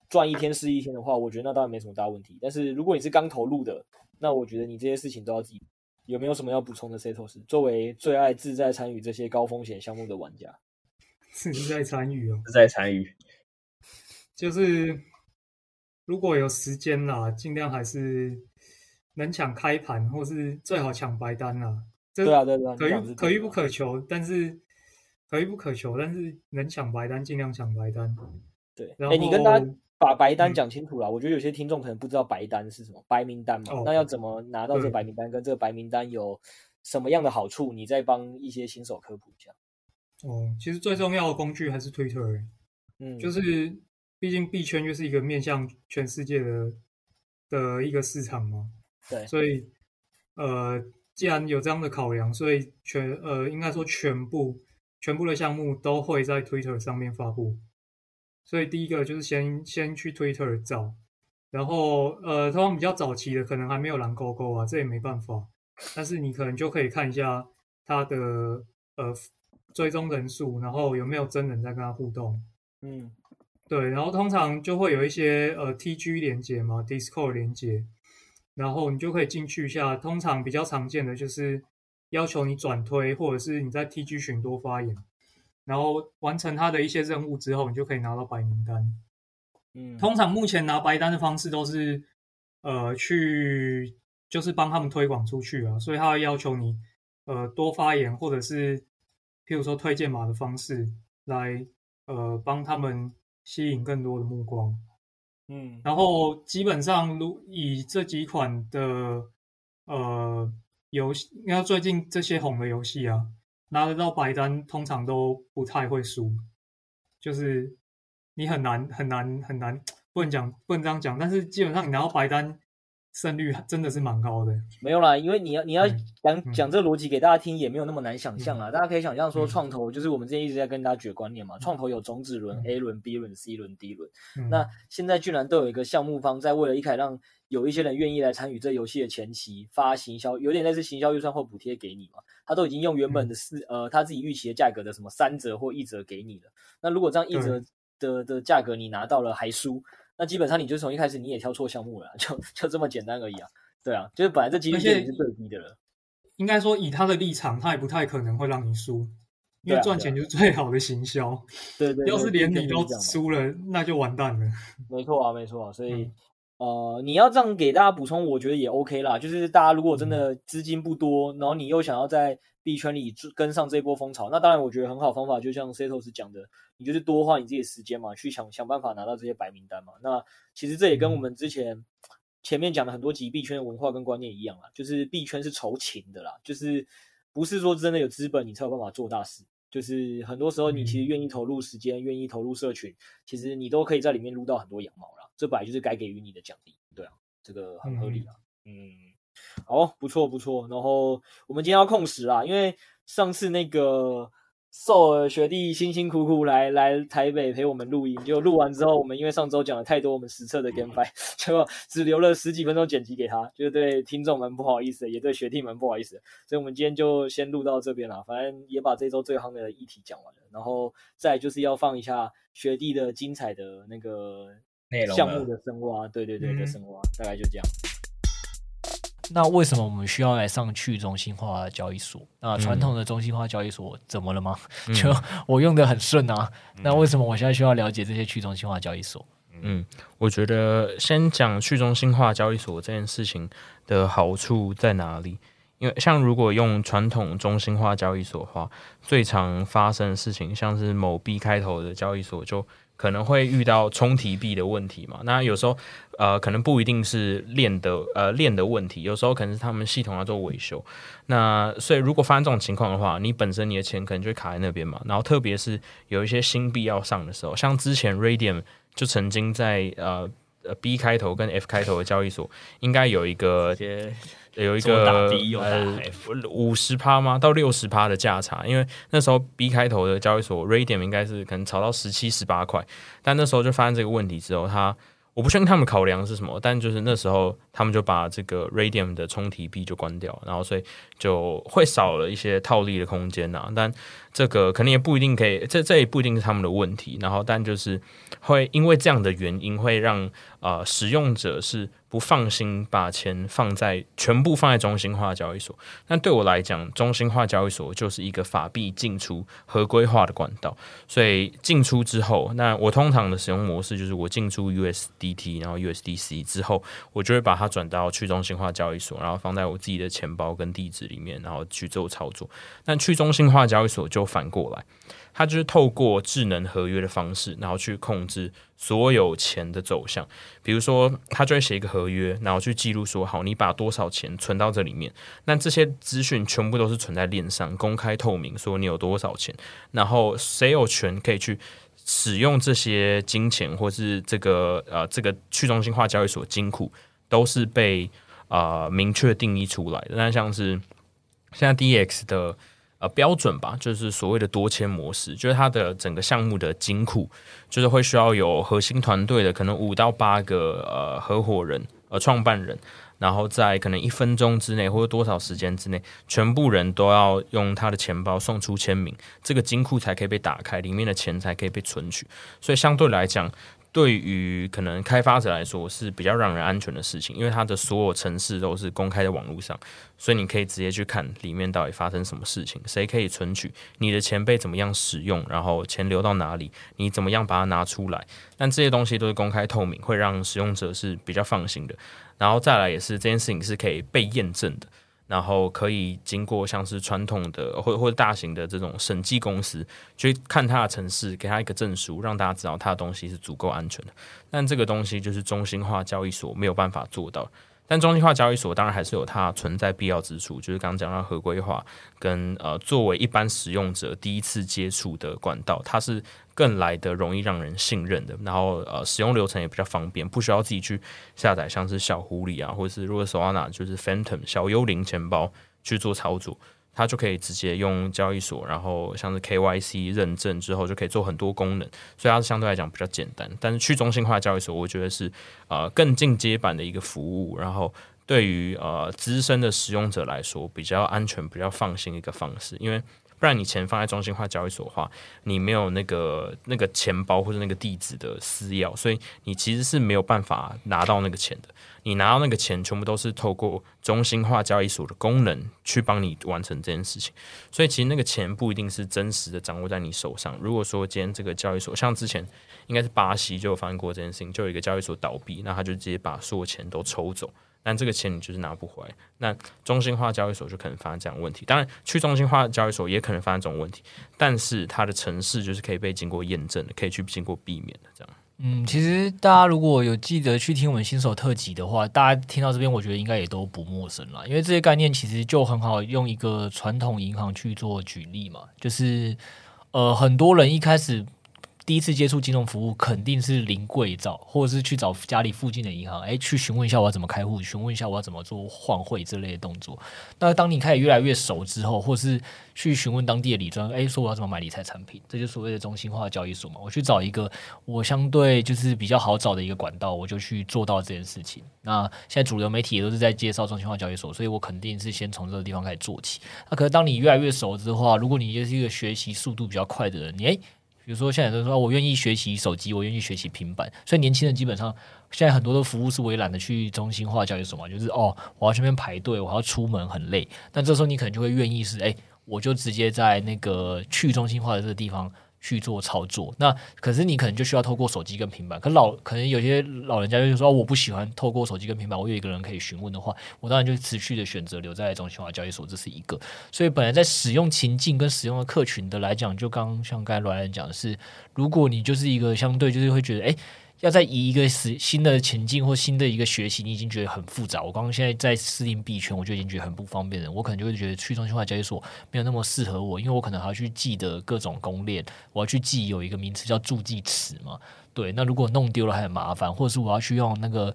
[SPEAKER 4] 赚一天是一天的话，我觉得那当然没什么大问题。但是如果你是刚投入的，那我觉得你这些事情都要自己。有没有什么要补充的？Setos 作为最爱自在参与这些高风险项目的玩家，
[SPEAKER 3] 自在参与哦，
[SPEAKER 1] 自在参与，
[SPEAKER 3] 就是。如果有时间啦，尽量还是能抢开盘，或是最好抢白单啦。
[SPEAKER 4] 对啊，对啊，
[SPEAKER 3] 可遇可遇不可求，但是可遇不可求，但是能抢白单尽量抢白单。
[SPEAKER 4] 对，哎、欸，你跟大家把白单讲清楚啦。嗯、我觉得有些听众可能不知道白单是什么，白名单嘛。哦、那要怎么拿到这个白名单？跟这个白名单有什么样的好处？你再帮一些新手科普一下。
[SPEAKER 3] 哦，其实最重要的工具还是 Twitter，嗯，就是。毕竟币圈就是一个面向全世界的的一个市场嘛，
[SPEAKER 4] 对，
[SPEAKER 3] 所以呃，既然有这样的考量，所以全呃，应该说全部全部的项目都会在 Twitter 上面发布。所以第一个就是先先去 Twitter 找，然后呃，通常比较早期的可能还没有蓝勾勾啊，这也没办法，但是你可能就可以看一下他的呃追踪人数，然后有没有真人在跟他互动，嗯。对，然后通常就会有一些呃 TG 连接嘛，Discord 连接，然后你就可以进去一下。通常比较常见的就是要求你转推，或者是你在 TG 群多发言，然后完成他的一些任务之后，你就可以拿到白名单。嗯，通常目前拿白单的方式都是呃去就是帮他们推广出去啊，所以他会要求你呃多发言，或者是譬如说推荐码的方式来呃帮他们。吸引更多的目光，嗯，然后基本上如以这几款的呃游戏，因为最近这些红的游戏啊，拿得到白单通常都不太会输，就是你很难很难很难，不能讲不能这样讲，但是基本上你拿到白单。胜率真的是蛮高的，
[SPEAKER 4] 没有啦，因为你要你要讲讲这个逻辑给大家听，也没有那么难想象啦。大家可以想象说，创投就是我们之前一直在跟大家举观念嘛，创投有种子轮、A 轮、B 轮、C 轮、D 轮。那现在居然都有一个项目方在为了一开让有一些人愿意来参与这游戏的前期发行销，有点类似行销预算或补贴给你嘛。他都已经用原本的四呃他自己预期的价格的什么三折或一折给你了。那如果这样一折的的价格你拿到了还输？那基本上你就从一开始你也挑错项目了，就就这么简单而已啊！对啊，就是本来这几率是最低的了。
[SPEAKER 3] 应该说，以他的立场，他也不太可能会让你输，因为赚钱就是最好的行销。
[SPEAKER 4] 对对，
[SPEAKER 3] 要是连你都输了，那就完蛋了。
[SPEAKER 4] 没错啊，没错啊，所以。嗯呃，你要这样给大家补充，我觉得也 OK 啦。就是大家如果真的资金不多，嗯、然后你又想要在币圈里跟上这波风潮，那当然我觉得很好方法，就像 Setos 讲的，你就是多花你自己的时间嘛，去想想办法拿到这些白名单嘛。那其实这也跟我们之前前面讲的很多集币圈的文化跟观念一样啦，就是币圈是筹勤的啦，就是不是说真的有资本你才有办法做大事，就是很多时候你其实愿意投入时间，愿意投入社群，其实你都可以在里面撸到很多羊毛啦。这本来就是该给予你的奖励，对啊，这个很合理啊。嗯，嗯，好，不错不错。然后我们今天要控时啊，因为上次那个瘦尔学弟辛辛苦苦来来台北陪我们录音，就录完之后，我们因为上周讲了太多我们实测的 GameFi，结果只留了十几分钟剪辑给他，就对听众们不好意思，也对学弟们不好意思。所以我们今天就先录到这边了，反正也把这周最夯的议题讲完了，然后再就是要放一下学弟的精彩的那个。项目的深挖，对对对的深挖，大概就这样。
[SPEAKER 2] 那为什么我们需要来上去中心化交易所？那传统的中心化交易所怎么了吗？嗯、就我用的很顺啊。嗯、那为什么我现在需要了解这些去中心化交易所？
[SPEAKER 5] 嗯，我觉得先讲去中心化交易所这件事情的好处在哪里？因为像如果用传统中心化交易所的话，最常发生的事情，像是某 B 开头的交易所就。可能会遇到冲提币的问题嘛？那有时候，呃，可能不一定是链的呃链的问题，有时候可能是他们系统要做维修。那所以如果发生这种情况的话，你本身你的钱可能就会卡在那边嘛。然后特别是有一些新币要上的时候，像之前 Radium 就曾经在呃呃 B 开头跟 F 开头的交易所，应该有一个。有一个呃五十趴吗？到六十趴的价差，因为那时候 B 开头的交易所 Raydium 应该是可能炒到十七十八块，但那时候就发现这个问题之后，他我不确定他们考量是什么，但就是那时候他们就把这个 Raydium 的冲提币就关掉，然后所以就会少了一些套利的空间呐。但这个肯定也不一定可以，这这也不一定是他们的问题。然后但就是会因为这样的原因，会让呃使用者是。不放心把钱放在全部放在中心化交易所，那对我来讲，中心化交易所就是一个法币进出合规化的管道。所以进出之后，那我通常的使用模式就是我进出 USDT，然后 USDC 之后，我就会把它转到去中心化交易所，然后放在我自己的钱包跟地址里面，然后去做操作。但去中心化交易所就反过来。它就是透过智能合约的方式，然后去控制所有钱的走向。比如说，他就会写一个合约，然后去记录说，好，你把多少钱存到这里面。那这些资讯全部都是存在链上，公开透明，说你有多少钱，然后谁有权可以去使用这些金钱，或是这个呃这个去中心化交易所金库，都是被啊、明确定义出来的。那像是现在 DEX 的。呃，标准吧，就是所谓的多签模式，就是它的整个项目的金库，就是会需要有核心团队的可能五到八个呃合伙人呃创办人，然后在可能一分钟之内或者多少时间之内，全部人都要用他的钱包送出签名，这个金库才可以被打开，里面的钱才可以被存取，所以相对来讲。对于可能开发者来说是比较让人安全的事情，因为它的所有程式都是公开的网络上，所以你可以直接去看里面到底发生什么事情，谁可以存取，你的钱被怎么样使用，然后钱流到哪里，你怎么样把它拿出来，但这些东西都是公开透明，会让使用者是比较放心的。然后再来也是这件事情是可以被验证的。然后可以经过像是传统的或或者大型的这种审计公司去看它的城市，给他一个证书，让大家知道它的东西是足够安全的。但这个东西就是中心化交易所没有办法做到。但中心化交易所当然还是有它存在必要之处，就是刚刚讲到合规化跟呃作为一般使用者第一次接触的管道，它是更来的容易让人信任的。然后呃使用流程也比较方便，不需要自己去下载像是小狐狸啊，或者是如果 soana 就是 Phantom 小幽灵钱包去做操作。它就可以直接用交易所，然后像是 KYC 认证之后，就可以做很多功能，所以它是相对来讲比较简单。但是去中心化交易所，我觉得是呃更进阶版的一个服务，然后对于呃资深的使用者来说，比较安全、比较放心的一个方式。因为不然你钱放在中心化交易所的话，你没有那个那个钱包或者那个地址的私钥，所以你其实是没有办法拿到那个钱的。你拿到那个钱，全部都是透过中心化交易所的功能去帮你完成这件事情。所以其实那个钱不一定是真实的掌握在你手上。如果说今天这个交易所像之前应该是巴西就有发生过这件事情，就有一个交易所倒闭，那他就直接把所有钱都抽走。但这个钱你就是拿不回来，那中心化交易所就可能发生这样问题。当然，去中心化交易所也可能发生这种问题，但是它的程式就是可以被经过验证的，可以去经过避免的。这样，
[SPEAKER 2] 嗯，其实大家如果有记得去听我们新手特辑的话，大家听到这边，我觉得应该也都不陌生了，因为这些概念其实就很好用一个传统银行去做举例嘛，就是呃，很多人一开始。第一次接触金融服务，肯定是临柜找，或者是去找家里附近的银行，哎，去询问一下我要怎么开户，询问一下我要怎么做换汇之类的动作。那当你开始越来越熟之后，或是去询问当地的理专，哎，说我要怎么买理财产品，这就所谓的中心化交易所嘛。我去找一个我相对就是比较好找的一个管道，我就去做到这件事情。那现在主流媒体也都是在介绍中心化交易所，所以我肯定是先从这个地方开始做起。那可是当你越来越熟之后，如果你就是一个学习速度比较快的人，你哎。比如说，现在都说我愿意学习手机，我愿意学习平板，所以年轻人基本上现在很多的服务是我也懒得去中心化教育什么，就是哦，我要去那边排队，我要出门很累。但这时候你可能就会愿意是，哎，我就直接在那个去中心化的这个地方。去做操作，那可是你可能就需要透过手机跟平板。可老可能有些老人家就说，我不喜欢透过手机跟平板，我有一个人可以询问的话，我当然就持续的选择留在中心化交易所，这是一个。所以本来在使用情境跟使用的客群的来讲，就刚像刚才罗兰讲的是，如果你就是一个相对就是会觉得，哎。要再以一个新新的前进或新的一个学习，你已经觉得很复杂。我刚刚现在在适应币圈，我就已经觉得很不方便了。我可能就会觉得去中心化交易所没有那么适合我，因为我可能还要去记得各种攻略，我要去记有一个名词叫助记词嘛。对，那如果弄丢了还很麻烦，或者是我要去用那个。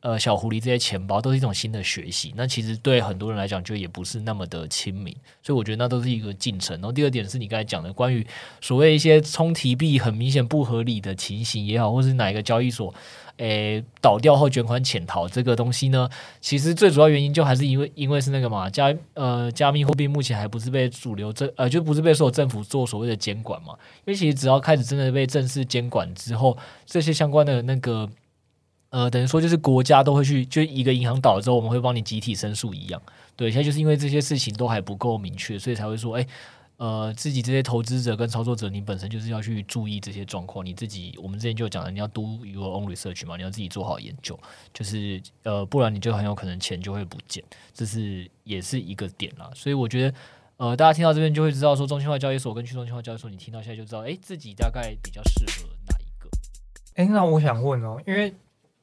[SPEAKER 2] 呃，小狐狸这些钱包都是一种新的学习，那其实对很多人来讲就也不是那么的亲民，所以我觉得那都是一个进程。然后第二点是你刚才讲的关于所谓一些充提币很明显不合理的情形也好，或是哪一个交易所诶倒掉后卷款潜逃这个东西呢？其实最主要原因就还是因为因为是那个嘛加呃加密货币目前还不是被主流政呃就不是被所有政府做所谓的监管嘛，因为其实只要开始真的被正式监管之后，这些相关的那个。呃，等于说就是国家都会去，就一个银行倒了之后，我们会帮你集体申诉一样。对，现在就是因为这些事情都还不够明确，所以才会说，哎，呃，自己这些投资者跟操作者，你本身就是要去注意这些状况。你自己，我们之前就讲了，你要 do your own research 嘛，你要自己做好研究，就是呃，不然你就很有可能钱就会不见，这是也是一个点啦。所以我觉得，呃，大家听到这边就会知道说，中心化交易所跟去中心化交易所，你听到现在就知道，哎，自己大概比较适合哪一个？
[SPEAKER 3] 哎，那我想问哦，因为。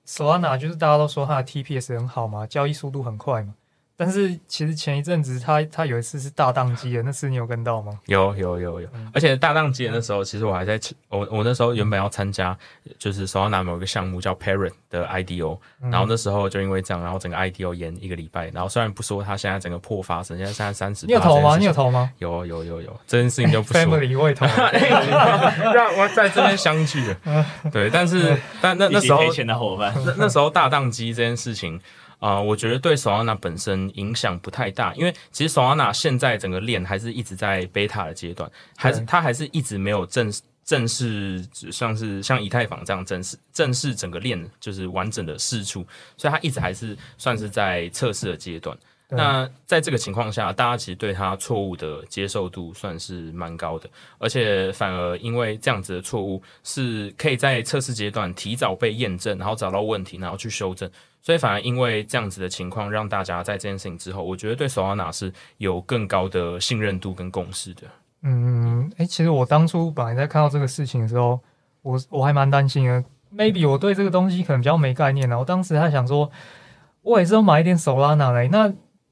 [SPEAKER 3] Solana 就是大家都说它的 TPS 很好嘛，交易速度很快嘛。但是其实前一阵子他他有一次是大宕机的，那次你有跟到吗？
[SPEAKER 5] 有有有有，而且大宕机的那时候，其实我还在我我那时候原本要参加，就是 Solana 某一个项目叫 Parent 的 IDO，然后那时候就因为这样，然后整个 IDO 延一个礼拜。然后虽然不说他现在整个破发生，现在现在三十，
[SPEAKER 3] 你有投吗？你有投吗？
[SPEAKER 5] 有有有有，这件事情就不说。
[SPEAKER 3] Family 我也投，
[SPEAKER 5] 让我在这边相聚了。对，但是但那那时候
[SPEAKER 1] 赔钱的伙伴，
[SPEAKER 5] 那那时候大宕机这件事情。啊、呃，我觉得对 Solana 本身影响不太大，因为其实 Solana 现在整个链还是一直在 beta 的阶段，还是它还是一直没有正正式，像是像以太坊这样正式正式整个链就是完整的释出，所以它一直还是算是在测试的阶段。那在这个情况下，大家其实对它错误的接受度算是蛮高的，而且反而因为这样子的错误是可以在测试阶段提早被验证，然后找到问题，然后去修正。所以反而因为这样子的情况，让大家在这件事情之后，我觉得对 Solana 是有更高的信任度跟共识的。
[SPEAKER 3] 嗯，哎、欸，其实我当初本来在看到这个事情的时候，我我还蛮担心的。Maybe 我对这个东西可能比较没概念啊。我当时还想说，我也是要买一点 Solana 来。那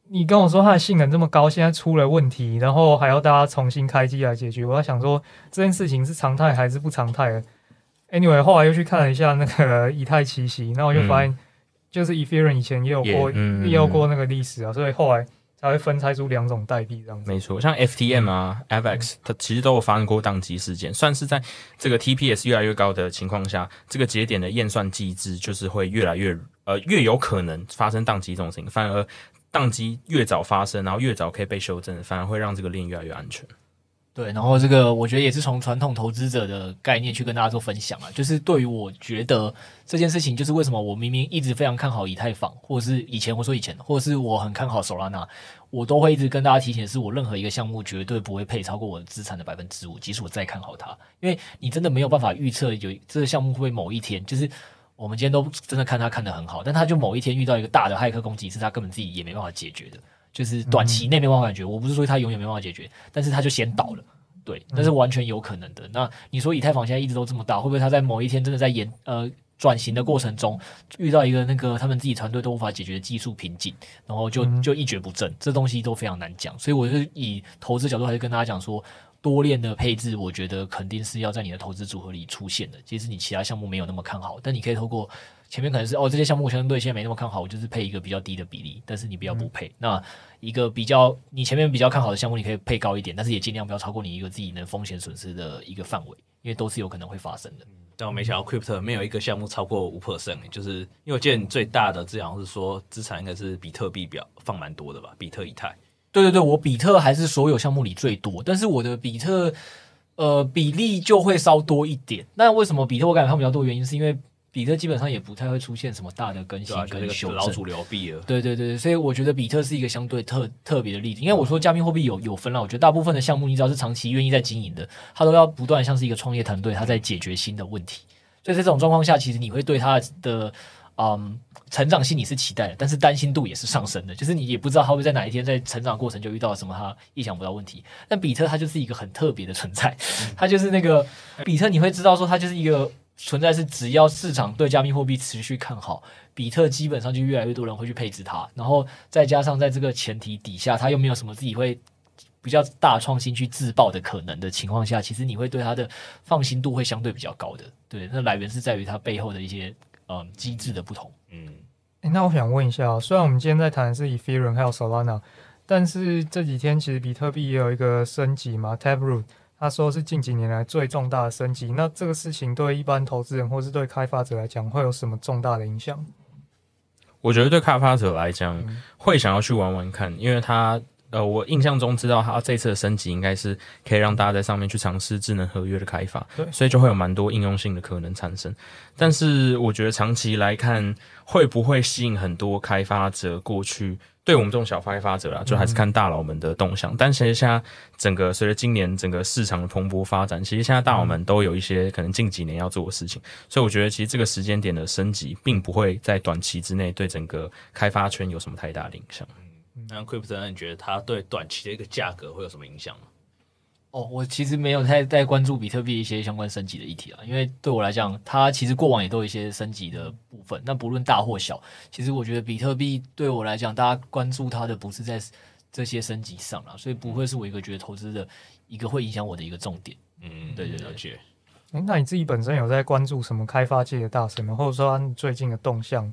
[SPEAKER 3] 你跟我说它的性能这么高，现在出了问题，然后还要大家重新开机来解决，我在想说这件事情是常态还是不常态的？Anyway，后来又去看了一下那个以太奇袭，那我就发现、嗯。就是 Ethereum 以前也有过也有过那个历史啊，所以后来才会分拆出两种代币这样子。
[SPEAKER 5] 没错，像 FTM 啊、嗯、FX，它其实都有发生过宕机事件，算是在这个 TPS 越来越高的情况下，这个节点的验算机制就是会越来越呃越有可能发生宕机这种事情，反而宕机越早发生，然后越早可以被修正，反而会让这个链越来越安全。
[SPEAKER 2] 对，然后这个我觉得也是从传统投资者的概念去跟大家做分享啊，就是对于我觉得这件事情，就是为什么我明明一直非常看好以太坊，或者是以前我说以前，或者是我很看好 Solana，我都会一直跟大家提醒，是我任何一个项目绝对不会配超过我的资产的百分之五，即使我再看好它，因为你真的没有办法预测有这个项目会不会某一天，就是我们今天都真的看它看得很好，但它就某一天遇到一个大的骇客攻击，是它根本自己也没办法解决的。就是短期内没办法解决，我不是说它永远没办法解决，但是它就先倒了，对，那是完全有可能的。那你说以太坊现在一直都这么大，会不会它在某一天真的在演呃转型的过程中遇到一个那个他们自己团队都无法解决的技术瓶颈，然后就就一蹶不振？这东西都非常难讲。所以我是以投资角度还是跟大家讲说，多链的配置，我觉得肯定是要在你的投资组合里出现的。其实你其他项目没有那么看好，但你可以透过。前面可能是哦，这些项目相对现在没那么看好，我就是配一个比较低的比例，但是你不要不配。嗯、那一个比较你前面比较看好的项目，你可以配高一点，但是也尽量不要超过你一个自己能风险损失的一个范围，因为都是有可能会发生的。
[SPEAKER 1] 嗯、但我没想到 Crypto 没有一个项目超过五 percent，就是因为我记得你最大的这样是说资产应该是比特币表放蛮多的吧？比特以太。
[SPEAKER 2] 对对对，我比特还是所有项目里最多，但是我的比特呃比例就会稍多一点。那为什么比特我感觉它比较多？原因是因为。比特基本上也不太会出现什么大的更新跟修正，
[SPEAKER 1] 老主流币了。
[SPEAKER 2] 对对对，所以我觉得比特是一个相对特特别的例子。因为我说加密货币有有分了，我觉得大部分的项目，你只要是长期愿意在经营的，它都要不断像是一个创业团队，它在解决新的问题。所以在这种状况下，其实你会对它的嗯成长性你是期待的，但是担心度也是上升的。就是你也不知道它会在哪一天在成长过程就遇到什么它意想不到问题。但比特它就是一个很特别的存在，它就是那个比特，你会知道说它就是一个。存在是只要市场对加密货币持续看好，比特基本上就越来越多人会去配置它，然后再加上在这个前提底下，它又没有什么自己会比较大创新去自爆的可能的情况下，其实你会对它的放心度会相对比较高的。对，那来源是在于它背后的一些嗯机制的不同。嗯，
[SPEAKER 3] 诶，那我想问一下，虽然我们今天在谈的是 Ethereum 还有 Solana，但是这几天其实比特币也有一个升级嘛，Taproot。他说是近几年来最重大的升级，那这个事情对一般投资人或是对开发者来讲会有什么重大的影响？
[SPEAKER 5] 我觉得对开发者来讲会想要去玩玩看，因为他呃，我印象中知道它这次的升级应该是可以让大家在上面去尝试智能合约的开发，对，所以就会有蛮多应用性的可能产生。但是我觉得长期来看会不会吸引很多开发者过去？对我们这种小开发者啦，就还是看大佬们的动向。嗯、但其实现在整个随着今年整个市场的蓬勃发展，其实现在大佬们都有一些可能近几年要做的事情。所以我觉得，其实这个时间点的升级，并不会在短期之内对整个开发圈有什么太大的影响。
[SPEAKER 1] 嗯，那 Crypto，你觉得它对短期的一个价格会有什么影响吗？
[SPEAKER 2] 哦，我其实没有太在关注比特币一些相关升级的议题啊，因为对我来讲，它其实过往也都有一些升级的部分。那不论大或小，其实我觉得比特币对我来讲，大家关注它的不是在这些升级上了，所以不会是我一个觉得投资的一个会影响我的一个重点。嗯，对对对。
[SPEAKER 3] 诶，那你自己本身有在关注什么开发界的大神吗？或者说他最近的动向？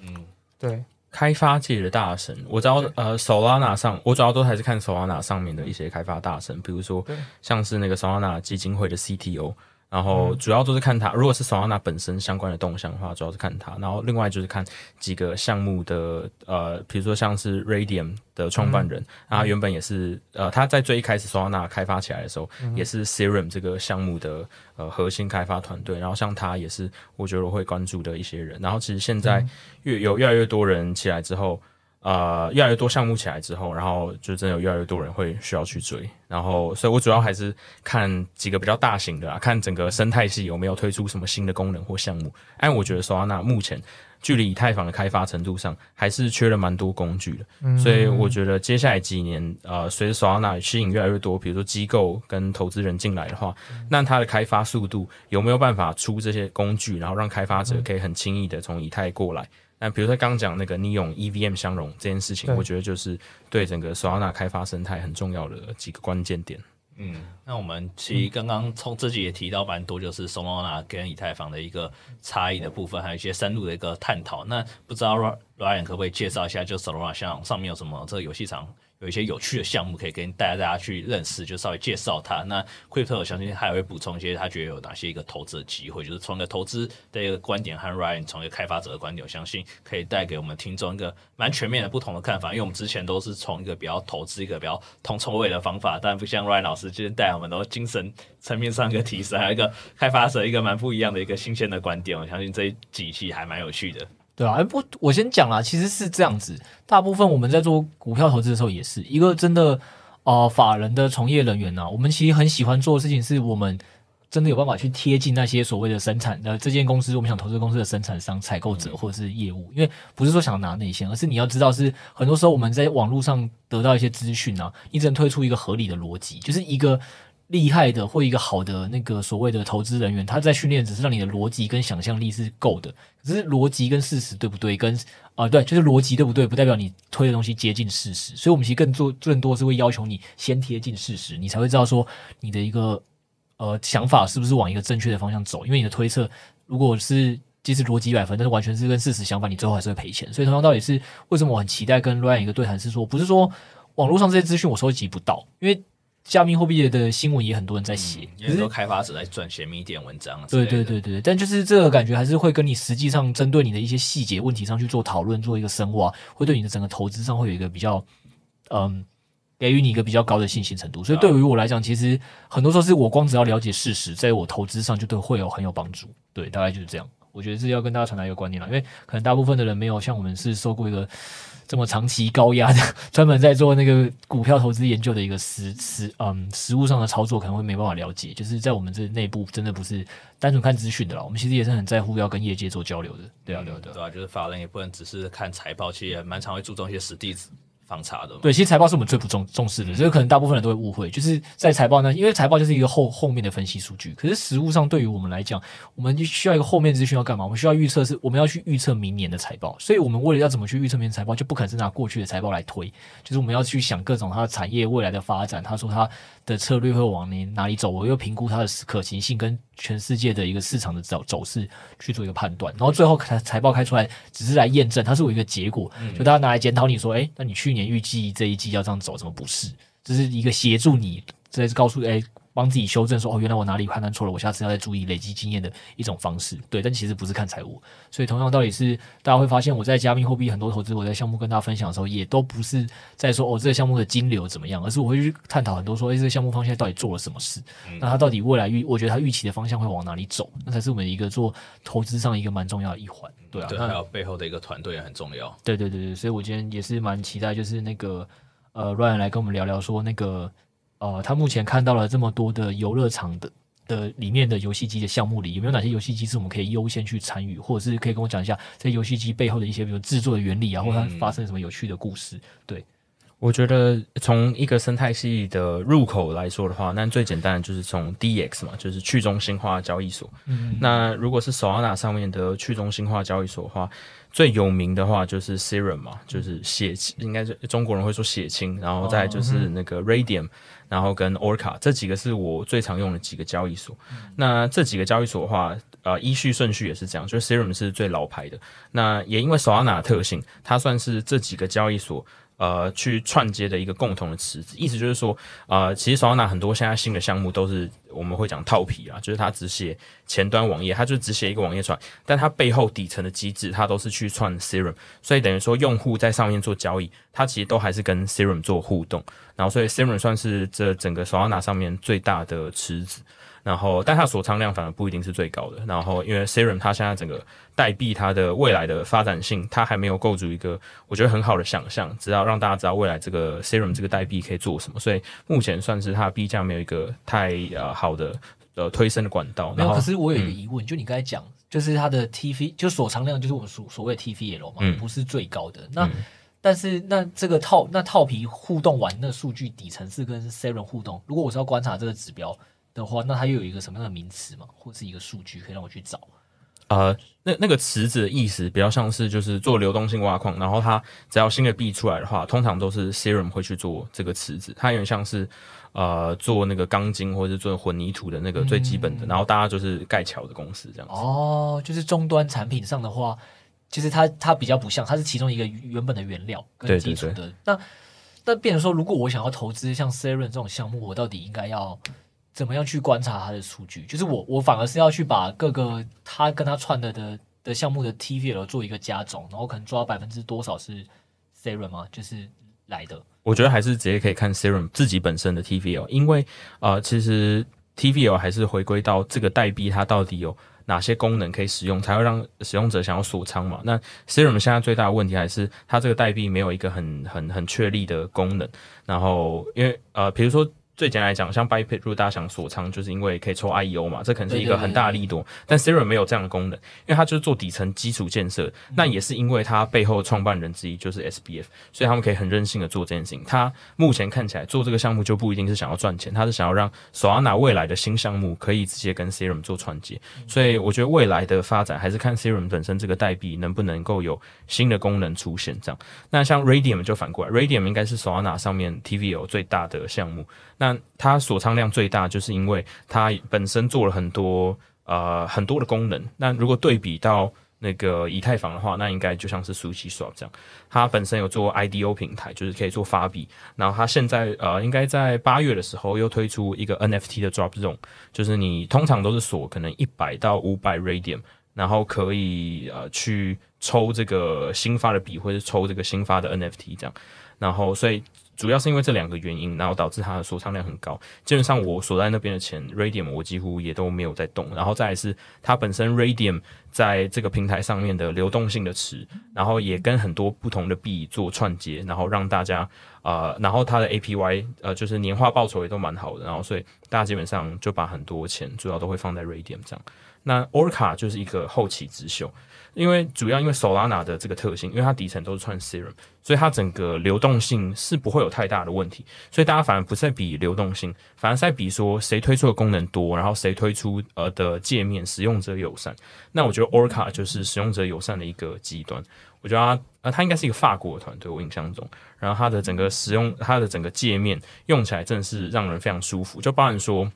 [SPEAKER 3] 嗯，对。
[SPEAKER 5] 开发界的大神，我知道，呃，Solana 上，我主要都还是看 Solana 上面的一些开发大神，比如说像是那个 Solana 基金会的 CTO。然后主要都是看它，如果是 Solana 本身相关的动向的话，主要是看它。然后另外就是看几个项目的，呃，比如说像是 Raydium 的创办人，啊、嗯，原本也是，呃，他在最一开始 Solana 开发起来的时候，嗯、也是 Serum 这个项目的呃核心开发团队。然后像他也是，我觉得我会关注的一些人。然后其实现在越有越来越多人起来之后。呃，越来越多项目起来之后，然后就真的有越来越多人会需要去追，然后，所以我主要还是看几个比较大型的啊，看整个生态系有没有推出什么新的功能或项目。因为我觉得 Solana 目前距离以太坊的开发程度上还是缺了蛮多工具的，嗯、所以我觉得接下来几年，呃，随着 Solana 吸引越来越多，比如说机构跟投资人进来的话，那它的开发速度有没有办法出这些工具，然后让开发者可以很轻易的从以太过来？那比如说刚刚讲那个 Neon EVM 相容这件事情，我觉得就是对整个 Solana 开发生态很重要的几个关键点。
[SPEAKER 1] 嗯，那我们其实刚刚从自己也提到蛮多，就是 Solana 跟以太坊的一个差异的部分，还有一些深入的一个探讨。那不知道 Ryan 可不可以介绍一下，就 Solana 上上面有什么这个游戏场有一些有趣的项目可以跟带大家去认识，就稍微介绍它。那 Crypto 我相信他也会补充一些他觉得有哪些一个投资的机会，就是从一个投资的一个观点和 Ryan 从一个开发者的观点，我相信可以带给我们听众一个蛮全面的不同的看法。因为我们之前都是从一个比较投资一个比较铜臭味的方法，但不像 Ryan 老师今天带我们都精神层面上一个提升，还有一个开发者一个蛮不一样的一个新鲜的观点。我相信这几期还蛮有趣的。
[SPEAKER 2] 对啊，不，我先讲啦。其实是这样子，大部分我们在做股票投资的时候，也是一个真的，呃，法人的从业人员呢、啊。我们其实很喜欢做的事情，是我们真的有办法去贴近那些所谓的生产的这间公司，我们想投资公司的生产商、采购者或者是业务。因为不是说想拿内线，而是你要知道，是很多时候我们在网络上得到一些资讯啊，你只能推出一个合理的逻辑，就是一个。厉害的或一个好的那个所谓的投资人员，他在训练只是让你的逻辑跟想象力是够的，可是逻辑跟事实对不对？跟啊、对，就是逻辑对不对？不代表你推的东西接近事实。所以，我们其实更做更多是会要求你先贴近事实，你才会知道说你的一个呃想法是不是往一个正确的方向走。因为你的推测如果是即使逻辑一百分，但是完全是跟事实相反，你最后还是会赔钱。所以，同样道理是为什么我很期待跟 Ryan 一个对谈，是说不是说网络上这些资讯我收集不到，因为。加密货币的新闻也很多人在写，
[SPEAKER 1] 有很多开发者在撰写密点文章。
[SPEAKER 2] 对对对对，但就是这个感觉还是会跟你实际上针对你的一些细节问题上去做讨论，做一个深挖，会对你的整个投资上会有一个比较，嗯，给予你一个比较高的信心程度。所以对于我来讲，其实很多时候是我光只要了解事实，在我投资上就对会有很有帮助。对，大概就是这样。我觉得是要跟大家传达一个观念了，因为可能大部分的人没有像我们是受过一个。这么长期高压的，专门在做那个股票投资研究的一个实实嗯实物上的操作，可能会没办法了解。就是在我们这内部，真的不是单纯看资讯的啦。我们其实也是很在乎要跟业界做交流的。对啊，对啊，对啊，
[SPEAKER 1] 对啊，就是法人也不能只是看财报，其实也蛮常会注重一些实地方差的。
[SPEAKER 2] 对，其实财报是我们最不重重视的，这个可能大部分人都会误会。就是在财报呢，因为财报就是一个后后面的分析数据，可是实物上对于我们来讲，我们就需要一个后面资讯要干嘛？我们需要预测是我们要去预测明年的财报，所以我们为了要怎么去预测明年财报，就不可能是拿过去的财报来推，就是我们要去想各种它的产业未来的发展，他说他的策略会往哪哪里走，我又评估它的可行性跟全世界的一个市场的走走势去做一个判断，然后最后财财报开出来只是来验证，它是有一个结果，就大家拿来检讨你说，哎，那你去年预计这一季要这样走，怎么不是？这是一个协助你，这是告诉哎。帮自己修正说哦，原来我哪里判断错了，我下次要再注意，累积经验的一种方式。对，但其实不是看财务，所以同样道理是，大家会发现我在加密货币很多投资，我在项目跟大家分享的时候，也都不是在说哦这个项目的金流怎么样，而是我会去探讨很多说，哎，这个项目方向到底做了什么事？嗯、那它到底未来预，我觉得它预期的方向会往哪里走？那才是我们一个做投资上一个蛮重要的一环。对啊，
[SPEAKER 1] 对，还有背后的一个团队也很重要。
[SPEAKER 2] 对对对对，所以我今天也是蛮期待，就是那个呃，Ryan 来跟我们聊聊说那个。呃，他目前看到了这么多的游乐场的的里面的游戏机的项目里，有没有哪些游戏机是我们可以优先去参与，或者是可以跟我讲一下这游戏机背后的一些比如制作的原理啊，或者它发生什么有趣的故事？对，
[SPEAKER 5] 我觉得从一个生态系的入口来说的话，那最简单的就是从 DEX 嘛，就是去中心化交易所。嗯，那如果是 Solana 上面的去中心化交易所的话。最有名的话就是 Serum 嘛，就是血清，应该是中国人会说血清，然后再就是那个 Raydium，然后跟 Orca 这几个是我最常用的几个交易所。那这几个交易所的话，呃，依序顺序也是这样，就是 Serum 是最老牌的。那也因为 Solana 的特性，它算是这几个交易所。呃，去串接的一个共同的池子，意思就是说，呃，其实 Solana 很多现在新的项目都是我们会讲套皮啊，就是它只写前端网页，它就只写一个网页串，但它背后底层的机制，它都是去串 Serum，所以等于说用户在上面做交易，它其实都还是跟 Serum 做互动，然后所以 Serum 算是这整个 Solana 上面最大的池子。然后，但它锁仓量反而不一定是最高的。然后，因为 Serum 它现在整个代币它的未来的发展性，它还没有构筑一个我觉得很好的想象，只要让大家知道未来这个 Serum 这个代币可以做什么。所以目前算是它的币价没有一个太呃好的呃推升的管道。
[SPEAKER 2] 没有，可是我有一个疑问，嗯、就你刚才讲，就是它的 TV 就锁仓量，就是我们所所谓 TVL 嘛，嗯、不是最高的。那、嗯、但是那这个套那套皮互动完那数据底层是跟 Serum 互动，如果我是要观察这个指标。的话，那它又有一个什么样的名词嘛？或是一个数据可以让我去找？
[SPEAKER 5] 呃，那那个池子的意思比较像是就是做流动性挖矿，然后它只要新的币出来的话，通常都是 Serum 会去做这个池子，它有点像是呃做那个钢筋或者是做混凝土的那个最基本的，嗯、然后大家就是盖桥的公司这样子。
[SPEAKER 2] 哦，就是终端产品上的话，其实它它比较不像，它是其中一个原本的原料跟基础的。对对对，那但变成说，如果我想要投资像 Serum 这种项目，我到底应该要怎么样去观察它的数据？就是我我反而是要去把各个他跟他串的的的项目的 TVL 做一个加总，然后可能抓百分之多少是 Serum 吗？就是来的。
[SPEAKER 5] 我觉得还是直接可以看 Serum 自己本身的 TVL，因为呃，其实 TVL 还是回归到这个代币它到底有。哪些功能可以使用，才会让使用者想要锁仓嘛？那 Serum 现在最大的问题还是它这个代币没有一个很很很确立的功能，然后因为呃，比如说。最简单来讲，像 Bybit 如果大家想锁仓，就是因为可以抽 IEO 嘛，这可能是一个很大的利多。但 Serum 没有这样的功能，因为它就是做底层基础建设。那也是因为它背后创办人之一就是 SBF，所以他们可以很任性的做这件事情。他目前看起来做这个项目就不一定是想要赚钱，他是想要让 Solana 未来的新项目可以直接跟 Serum 做串接。所以我觉得未来的发展还是看 Serum 本身这个代币能不能够有新的功能出现。这样，那像 Raydium 就反过来，Raydium 应该是 Solana 上面 TVL 最大的项目。那它锁仓量最大，就是因为它本身做了很多呃很多的功能。那如果对比到那个以太坊的话，那应该就像是 su 七这样，它本身有做 IDO 平台，就是可以做发币。然后它现在呃应该在八月的时候又推出一个 NFT 的 Drop Zone，就是你通常都是锁可能一百到五百 Radium，然后可以呃去抽这个新发的币，或者抽这个新发的 NFT 这样。然后所以。主要是因为这两个原因，然后导致它的锁仓量很高。基本上我锁在那边的钱，Radium 我几乎也都没有在动。然后再来是它本身 Radium 在这个平台上面的流动性的池，然后也跟很多不同的币做串接，然后让大家呃，然后它的 APY 呃就是年化报酬也都蛮好的。然后所以大家基本上就把很多钱主要都会放在 Radium 这样。那 Orca 就是一个后起之秀。因为主要因为 Solana 的这个特性，因为它底层都是串 Serum，所以它整个流动性是不会有太大的问题。所以大家反而不再比流动性，反而在比说谁推出的功能多，然后谁推出呃的界面使用者友善。那我觉得 Orca 就是使用者友善的一个极端。我觉得它呃它应该是一个法国团队，我印象中，然后它的整个使用它的整个界面用起来真的是让人非常舒服。就包含说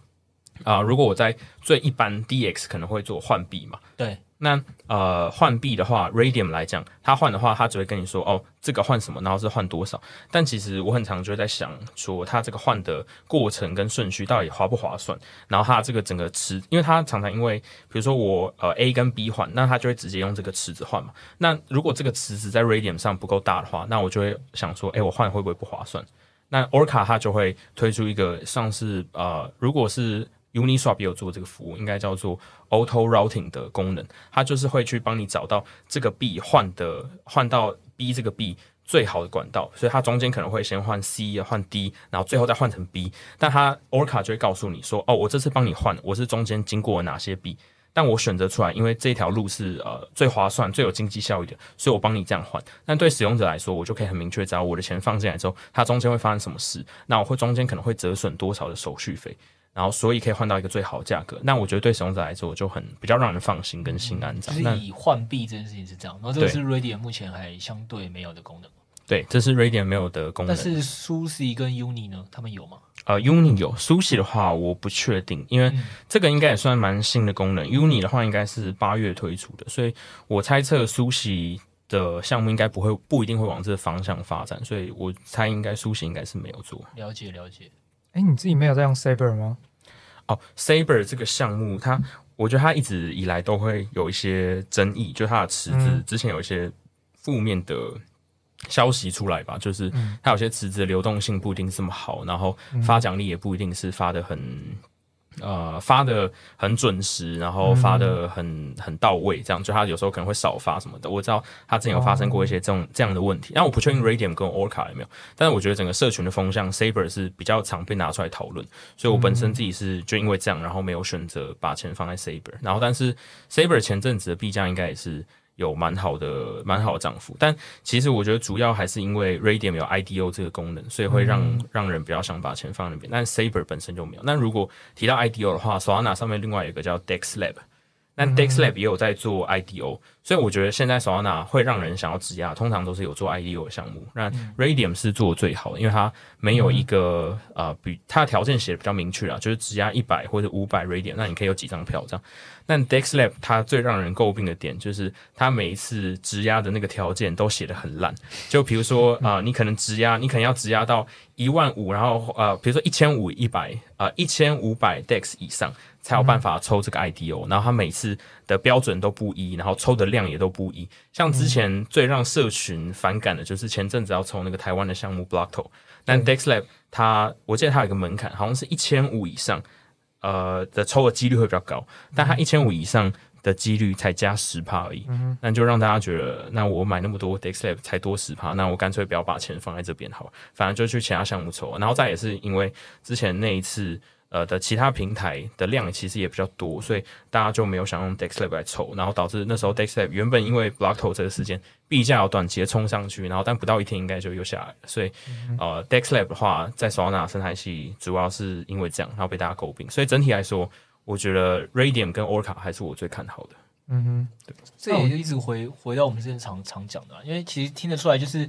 [SPEAKER 5] 啊、如果我在最一般 DX 可能会做换币嘛，
[SPEAKER 2] 对。
[SPEAKER 5] 那呃换币的话，Radium 来讲，他换的话，他只会跟你说哦，这个换什么，然后是换多少。但其实我很常就会在想说，他这个换的过程跟顺序到底划不划算？然后他这个整个池，因为他常常因为比如说我呃 A 跟 B 换，那他就会直接用这个池子换嘛。那如果这个池子在 Radium 上不够大的话，那我就会想说，哎，我换会不会不划算？那 Orca 它就会推出一个像是呃，如果是 Uniswap 也有做这个服务，应该叫做 Auto Routing 的功能，它就是会去帮你找到这个币换的换到 B 这个币最好的管道，所以它中间可能会先换 C 换 D，然后最后再换成 B，但它 Orca 就会告诉你说，哦，我这次帮你换，我是中间经过了哪些币，但我选择出来，因为这条路是呃最划算、最有经济效益的，所以我帮你这样换。但对使用者来说，我就可以很明确知道我的钱放进来之后，它中间会发生什么事，那我会中间可能会折损多少的手续费。然后，所以可以换到一个最好的价格。那我觉得对使用者来说，就很比较让人放心跟心安。这样，
[SPEAKER 2] 就是以换币这件事情是这样。然后这个是 Raydium 目前还相对没有的功能。
[SPEAKER 5] 对，这是 Raydium 没有的功能。
[SPEAKER 2] 但是 Sushi 跟 Uni 呢？他们有吗？
[SPEAKER 5] 呃，Uni 有，Sushi 的话我不确定，因为这个应该也算蛮新的功能。嗯、Uni 的话应该是八月推出的，所以我猜测 Sushi 的项目应该不会不一定会往这个方向发展。所以我猜应该 Sushi 应该是没有做。
[SPEAKER 2] 了解，了解。
[SPEAKER 3] 哎，你自己没有在用 Saber 吗？
[SPEAKER 5] 哦，Saber 这个项目，它我觉得它一直以来都会有一些争议，就它的池子之前有一些负面的消息出来吧，就是它有些池子的流动性不一定这么好，然后发奖励也不一定是发的很。呃，发的很准时，然后发的很很到位，这样就他有时候可能会少发什么的。我知道他之前有发生过一些这种这样的问题，但我不确定 Raydium 跟 Orca 有没有。但是我觉得整个社群的风向，Saber 是比较常被拿出来讨论，所以我本身自己是就因为这样，然后没有选择把钱放在 Saber。然后，但是 Saber 前阵子的币价应该也是。有蛮好的、蛮好的涨幅，但其实我觉得主要还是因为 Raydium 有 IDO 这个功能，所以会让、嗯、让人比较想把钱放那边。但 Saber 本身就没有。那如果提到 IDO 的话，Solana 上面另外有一个叫 Dex Lab，那 DexLab 也有在做 IDO，所以我觉得现在 Solana 会让人想要质押，通常都是有做 IDO 的项目。那 Raydium 是做最好的，因为它没有一个呃，比它的条件写的比较明确啊，就是质押一百或者五百 Raydium，那你可以有几张票这样。但 DexLab 它最让人诟病的点就是，它每一次质押的那个条件都写的很烂。就比如说啊、呃，你可能质押，你可能要质押到一万五，然后呃，比如说一千五、一百啊，一千五百 Dex 以上。才有办法抽这个 IDO，然后它每次的标准都不一，然后抽的量也都不一。像之前最让社群反感的就是前阵子要抽那个台湾的项目 Blockto，但 DexLab 它我记得它有一个门槛，好像是一千五以上，呃的抽的几率会比较高，但它一千五以上的几率才加十趴而已，那就让大家觉得，那我买那么多 DexLab 才多十趴，那我干脆不要把钱放在这边好，反正就去其他项目抽，然后再也是因为之前那一次。呃的其他平台的量其实也比较多，所以大家就没有想用 DexLab 来抽，然后导致那时候 DexLab 原本因为 Blockto 这个时间币价有短期的冲上去，然后但不到一天应该就又下来了，所以、嗯、呃 DexLab 的话在 Solana 生态系主要是因为这样，然后被大家诟病，所以整体来说，我觉得 Raydium 跟 Orca 还是我最看好的。
[SPEAKER 2] 嗯哼，对，这也就一直回回到我们之前常常讲的，因为其实听得出来就是。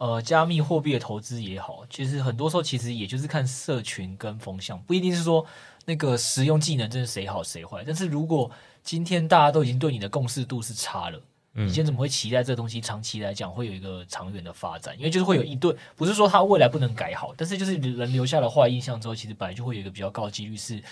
[SPEAKER 2] 呃，加密货币的投资也好，其实很多时候其实也就是看社群跟风向，不一定是说那个实用技能真的谁好谁坏。但是如果今天大家都已经对你的共识度是差了，嗯，你今天怎么会期待这东西长期来讲会有一个长远的发展？因为就是会有一对，不是说它未来不能改好，但是就是人留下了坏印象之后，其实本来就会有一个比较高的几率是。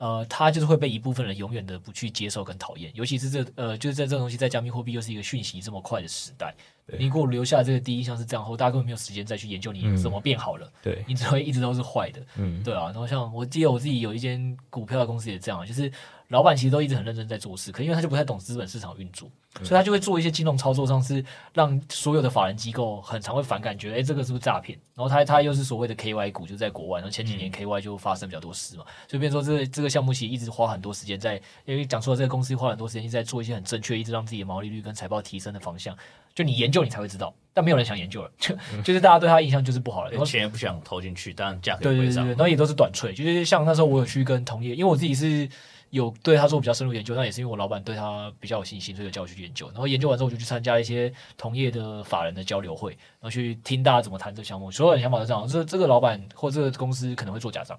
[SPEAKER 2] 呃，它就是会被一部分人永远的不去接受跟讨厌，尤其是这呃，就是在这个东西在加密货币又是一个讯息这么快的时代，你给我留下这个第一印象是这样后，大家根本没有时间再去研究你怎么变好了，嗯、对，你只会一直都是坏的，嗯，对啊。然后像我记得我自己有一间股票的公司也这样，就是。老板其实都一直很认真在做事，可因为他就不太懂资本市场运作，所以他就会做一些金融操作上是让所有的法人机构很常会反感，觉得哎，这个是不是诈骗？然后他他又是所谓的 KY 股，就在国外，然后前几年 KY 就发生比较多事嘛，所以变成说这个这个项目其实一直花很多时间在，因为讲说这个公司花很多时间一直在做一些很正确，一直让自己的毛利率跟财报提升的方向，就你研究你才会知道，但没有人想研究了，就就是大家对他印象就是不好了，然后钱也不想投进去，但价格对对对，然后也都是短脆，就是像那时候我有去跟同业，因为我自己是。有对他做比较深入研究，那也是因为我老板对他比较有信心，所以就叫我去研究。然后研究完之后，我就去参加一些同业的法人的交流会，然后去听大家怎么谈这个项目。所有人想法都这样：这这个老板或这个公司可能会做假账，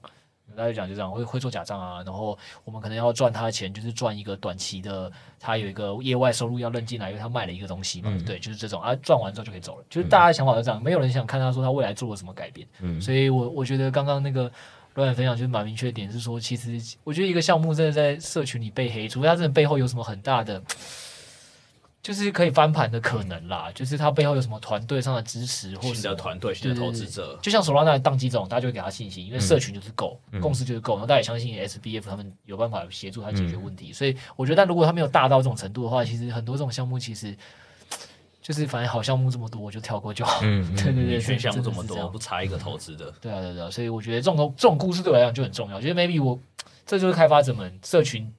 [SPEAKER 2] 大家讲就这样，会会做假账啊。然后我们可能要赚他的钱，就是赚一个短期的，他有一个业外收入要认进来，因为他卖了一个东西嘛。嗯、对，就是这种啊，赚完之后就可以走了。就是大家想法都这样，没有人想看他说他未来做了什么改变。嗯，所以我我觉得刚刚那个。乱点分享就是蛮明确的点是说，其实我觉得一个项目真的在社群里被黑，除非它真的背后有什么很大的，就是可以翻盘的可能啦。嗯、就是它背后有什么团队上的支持，或者团队、新的投资者，就像 Solana 当机这种，大家就会给他信心，因为社群就是够，嗯、共识就是够，然后大家也相信 SBF 他们有办法协助他解决问题。嗯、所以我觉得，但如果他没有大到这种程度的话，其实很多这种项目其实。就是反正好项目这么多，我就跳过就好。嗯，对对对，选项目这么多，不差一个投资的。对啊，对啊，所以我觉得这种这种故事对我来讲就很重要。觉得 maybe 我这就是开发者们社群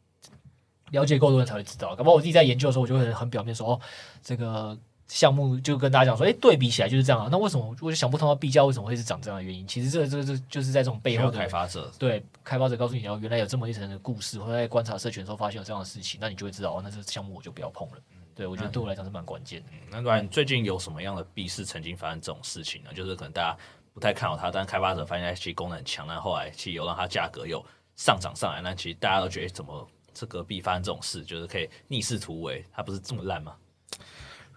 [SPEAKER 2] 了解够多人才会知道。搞不好我自己在研究的时候，我就会很表面说哦，这个项目就跟大家讲说，哎，对比起来就是这样啊。那为什么我就想不通，它币价为什么会是长这样的原因？其实这这这就是在这种背后的开发者对开发者告诉你，哦，原来有这么一层的故事，或者在观察社群的时候发现有这样的事情，那你就会知道哦，那这个项目我就不要碰了。对，我觉得对我来讲是蛮关键的。嗯，那不然最近有什么样的币是曾经发生这种事情呢？就是可能大家不太看好它，但开发者发现它其实功能很强，但后来其实有让它价格又上涨上来，那其实大家都觉得怎么这个币发生这种事，就是可以逆势突围，它不是这么烂吗？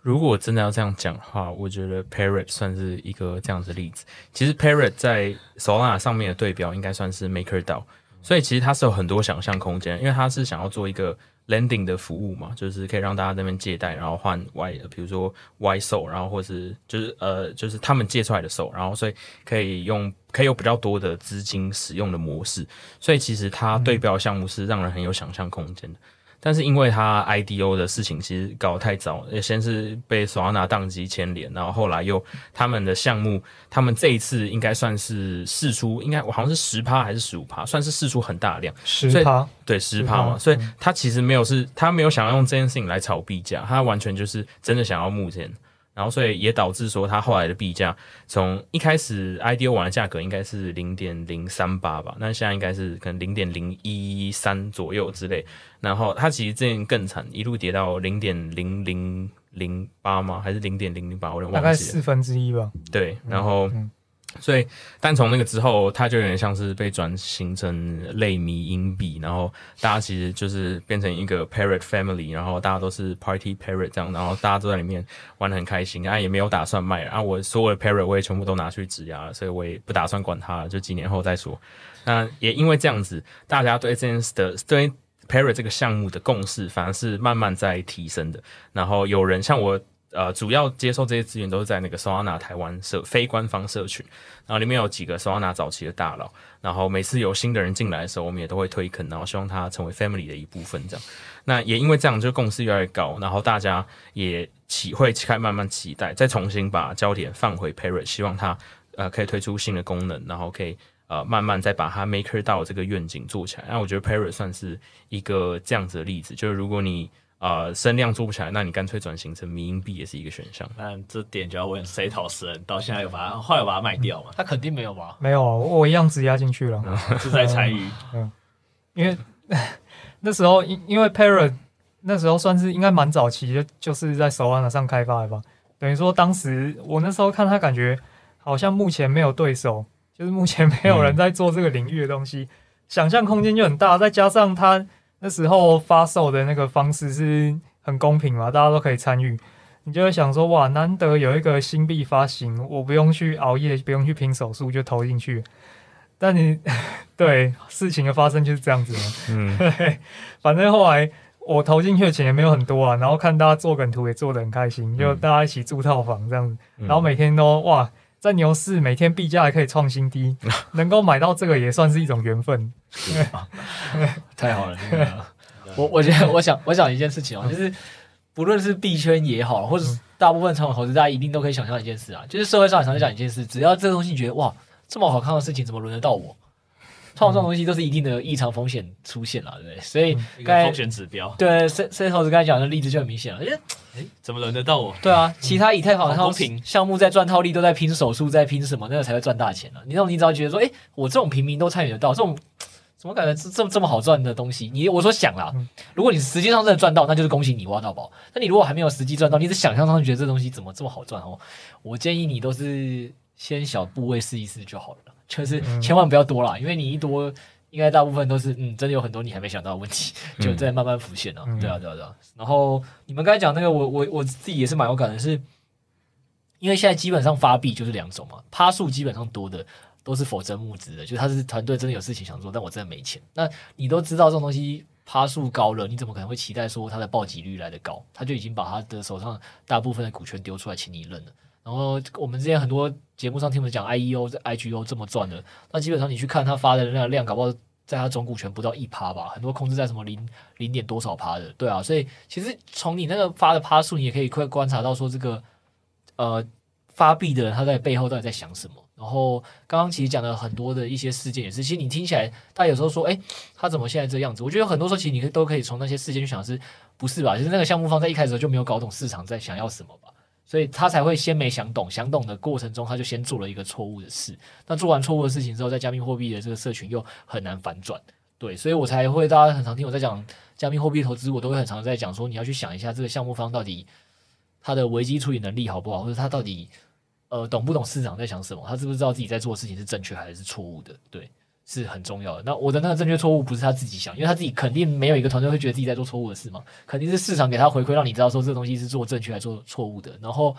[SPEAKER 5] 如果真的要这样讲的话，我觉得 Parrot 算是一个这样子的例子。其实 Parrot 在 Solana 上面的对标应该算是 MakerDAO，所以其实它是有很多想象空间，因为它是想要做一个。Lending 的服务嘛，就是可以让大家在那边借贷，然后换 Y，比如说 Y SOL，然后或是就是呃，就是他们借出来的 SOL，然后所以可以用可以有比较多的资金使用的模式，所以其实它对标项目是让人很有想象空间的。但是因为他 IDO 的事情其实搞得太早，先是被 Solana 当机牵连，然后后来又他们的项目，他们这一次应该算是试出，应该我好像是十趴还是十五趴，算是试出很大量，十趴，对，十趴嘛，所以他其实没有是，他没有想要用这件事情来炒币价，他完全就是真的想要募钱，然后所以也导致说它后来的币价从一开始 IDO 玩的价格应该是零点零三八吧，那现在应该是可能零点零一三左右之类，然后它其实之前更惨，一路跌到零点零零零八吗？还是零点零零八？我有点忘记了。
[SPEAKER 3] 大概四分之一吧。
[SPEAKER 5] 对，然后。嗯嗯所以，但从那个之后，它就有点像是被转型成类迷因币，然后大家其实就是变成一个 Parrot Family，然后大家都是 Party Parrot 这样，然后大家都在里面玩得很开心，啊，也没有打算卖，啊，我所有的 Parrot 我也全部都拿去质押了，所以我也不打算管它了，就几年后再说。那也因为这样子，大家对这件事的对 Parrot 这个项目的共识反而是慢慢在提升的，然后有人像我。呃，主要接受这些资源都是在那个 soana 台湾社非官方社群，然后里面有几个 soana 早期的大佬，然后每次有新的人进来的时候，我们也都会推坑，然后希望他成为 Family 的一部分，这样。那也因为这样，就共识越来越高，然后大家也期会开慢慢期待，再重新把焦点放回 Parrot，希望他呃可以推出新的功能，然后可以呃慢慢再把它 Maker 到这个愿景做起来。那我觉得 Parrot 算是一个这样子的例子，就是如果你。啊，声、呃、量做不起来，那你干脆转型成迷因币也是一个选项。
[SPEAKER 1] 那这点就要问 Setos 人，到现在有把它，后来有把它卖掉吗？
[SPEAKER 2] 他肯定没有吧？
[SPEAKER 3] 没有啊，我一样质押进去了，
[SPEAKER 1] 是在参与。
[SPEAKER 3] 嗯，因为 那时候因因为 Parrot 那时候算是应该蛮早期的，就是在 Solana 上开发的吧。等于说当时我那时候看他感觉好像目前没有对手，就是目前没有人在做这个领域的东西，嗯、想象空间就很大，再加上他。那时候发售的那个方式是很公平嘛，大家都可以参与。你就会想说，哇，难得有一个新币发行，我不用去熬夜，不用去拼手速就投进去。但你 对 事情的发生就是这样子嘛。嗯，对，反正后来我投进去的钱也没有很多啊，然后看大家做梗图也做得很开心，就大家一起住套房这样子，然后每天都哇。在牛市，每天币价还可以创新低，能够买到这个也算是一种缘分。
[SPEAKER 2] 太好了，这个 我我觉得，我想，我想一件事情哦，就是不论是币圈也好，或者大部分传统投资，大家一定都可以想象一件事啊，就是社会上常常讲一件事，只要这个东西你觉得哇，这么好看的事情，怎么轮得到我？创造这种东西都是一定的异常风险出现了，对不对？所以
[SPEAKER 1] 刚才风险指标，
[SPEAKER 2] 对 Setos 刚才讲的例子就很明显了。哎，
[SPEAKER 1] 哎，怎么轮得到我？
[SPEAKER 2] 对啊，其他以太坊公平项目在赚套利，都在拼手速，在拼什么？那个才会赚大钱呢。你那种你只要觉得说，哎，我这种平民都参与得到，这种怎么感觉这这么这么好赚的东西？你我说想啦，如果你实际上真的赚到，那就是恭喜你挖到宝。那你如果还没有实际赚到，你是想象上觉得这东西怎么这么好赚哦？我建议你都是先小部位试一试就好了，就是千万不要多啦，因为你一多。应该大部分都是，嗯，真的有很多你还没想到的问题，就在慢慢浮现了、啊。嗯、对啊，对啊，对啊。然后你们刚才讲那个，我我我自己也是蛮有感的是，是因为现在基本上发币就是两种嘛，趴数基本上多的都是否真募资的，就他是团队真的有事情想做，但我真的没钱。那你都知道这种东西趴数高了，你怎么可能会期待说它的暴击率来得高？他就已经把他的手上大部分的股权丢出来请你认了。然后我们之前很多节目上听我们讲 IEO、IGO 这么赚的，那基本上你去看他发的那量，搞不好在他总股权不到一趴吧，很多控制在什么零零点多少趴的，对啊，所以其实从你那个发的趴数，你也可以快观察到说这个呃发币的人他在背后到底在想什么。然后刚刚其实讲了很多的一些事件也是，其实你听起来，他有时候说，哎，他怎么现在这样子？我觉得很多时候其实你都可以从那些事件去想是，不是吧？就是那个项目方在一开始就没有搞懂市场在想要什么吧。所以他才会先没想懂，想懂的过程中，他就先做了一个错误的事。那做完错误的事情之后，在加密货币的这个社群又很难反转，对，所以我才会大家很常听我在讲加密货币投资，我都会很常在讲说，你要去想一下这个项目方到底他的危机处理能力好不好，或者他到底呃懂不懂市场在想什么，他知不知道自己在做事情是正确还是错误的，对。是很重要的。那我的那个正确错误不是他自己想，因为他自己肯定没有一个团队会觉得自己在做错误的事嘛，肯定是市场给他回馈，让你知道说这个东西是做正确还是做错误的。然后，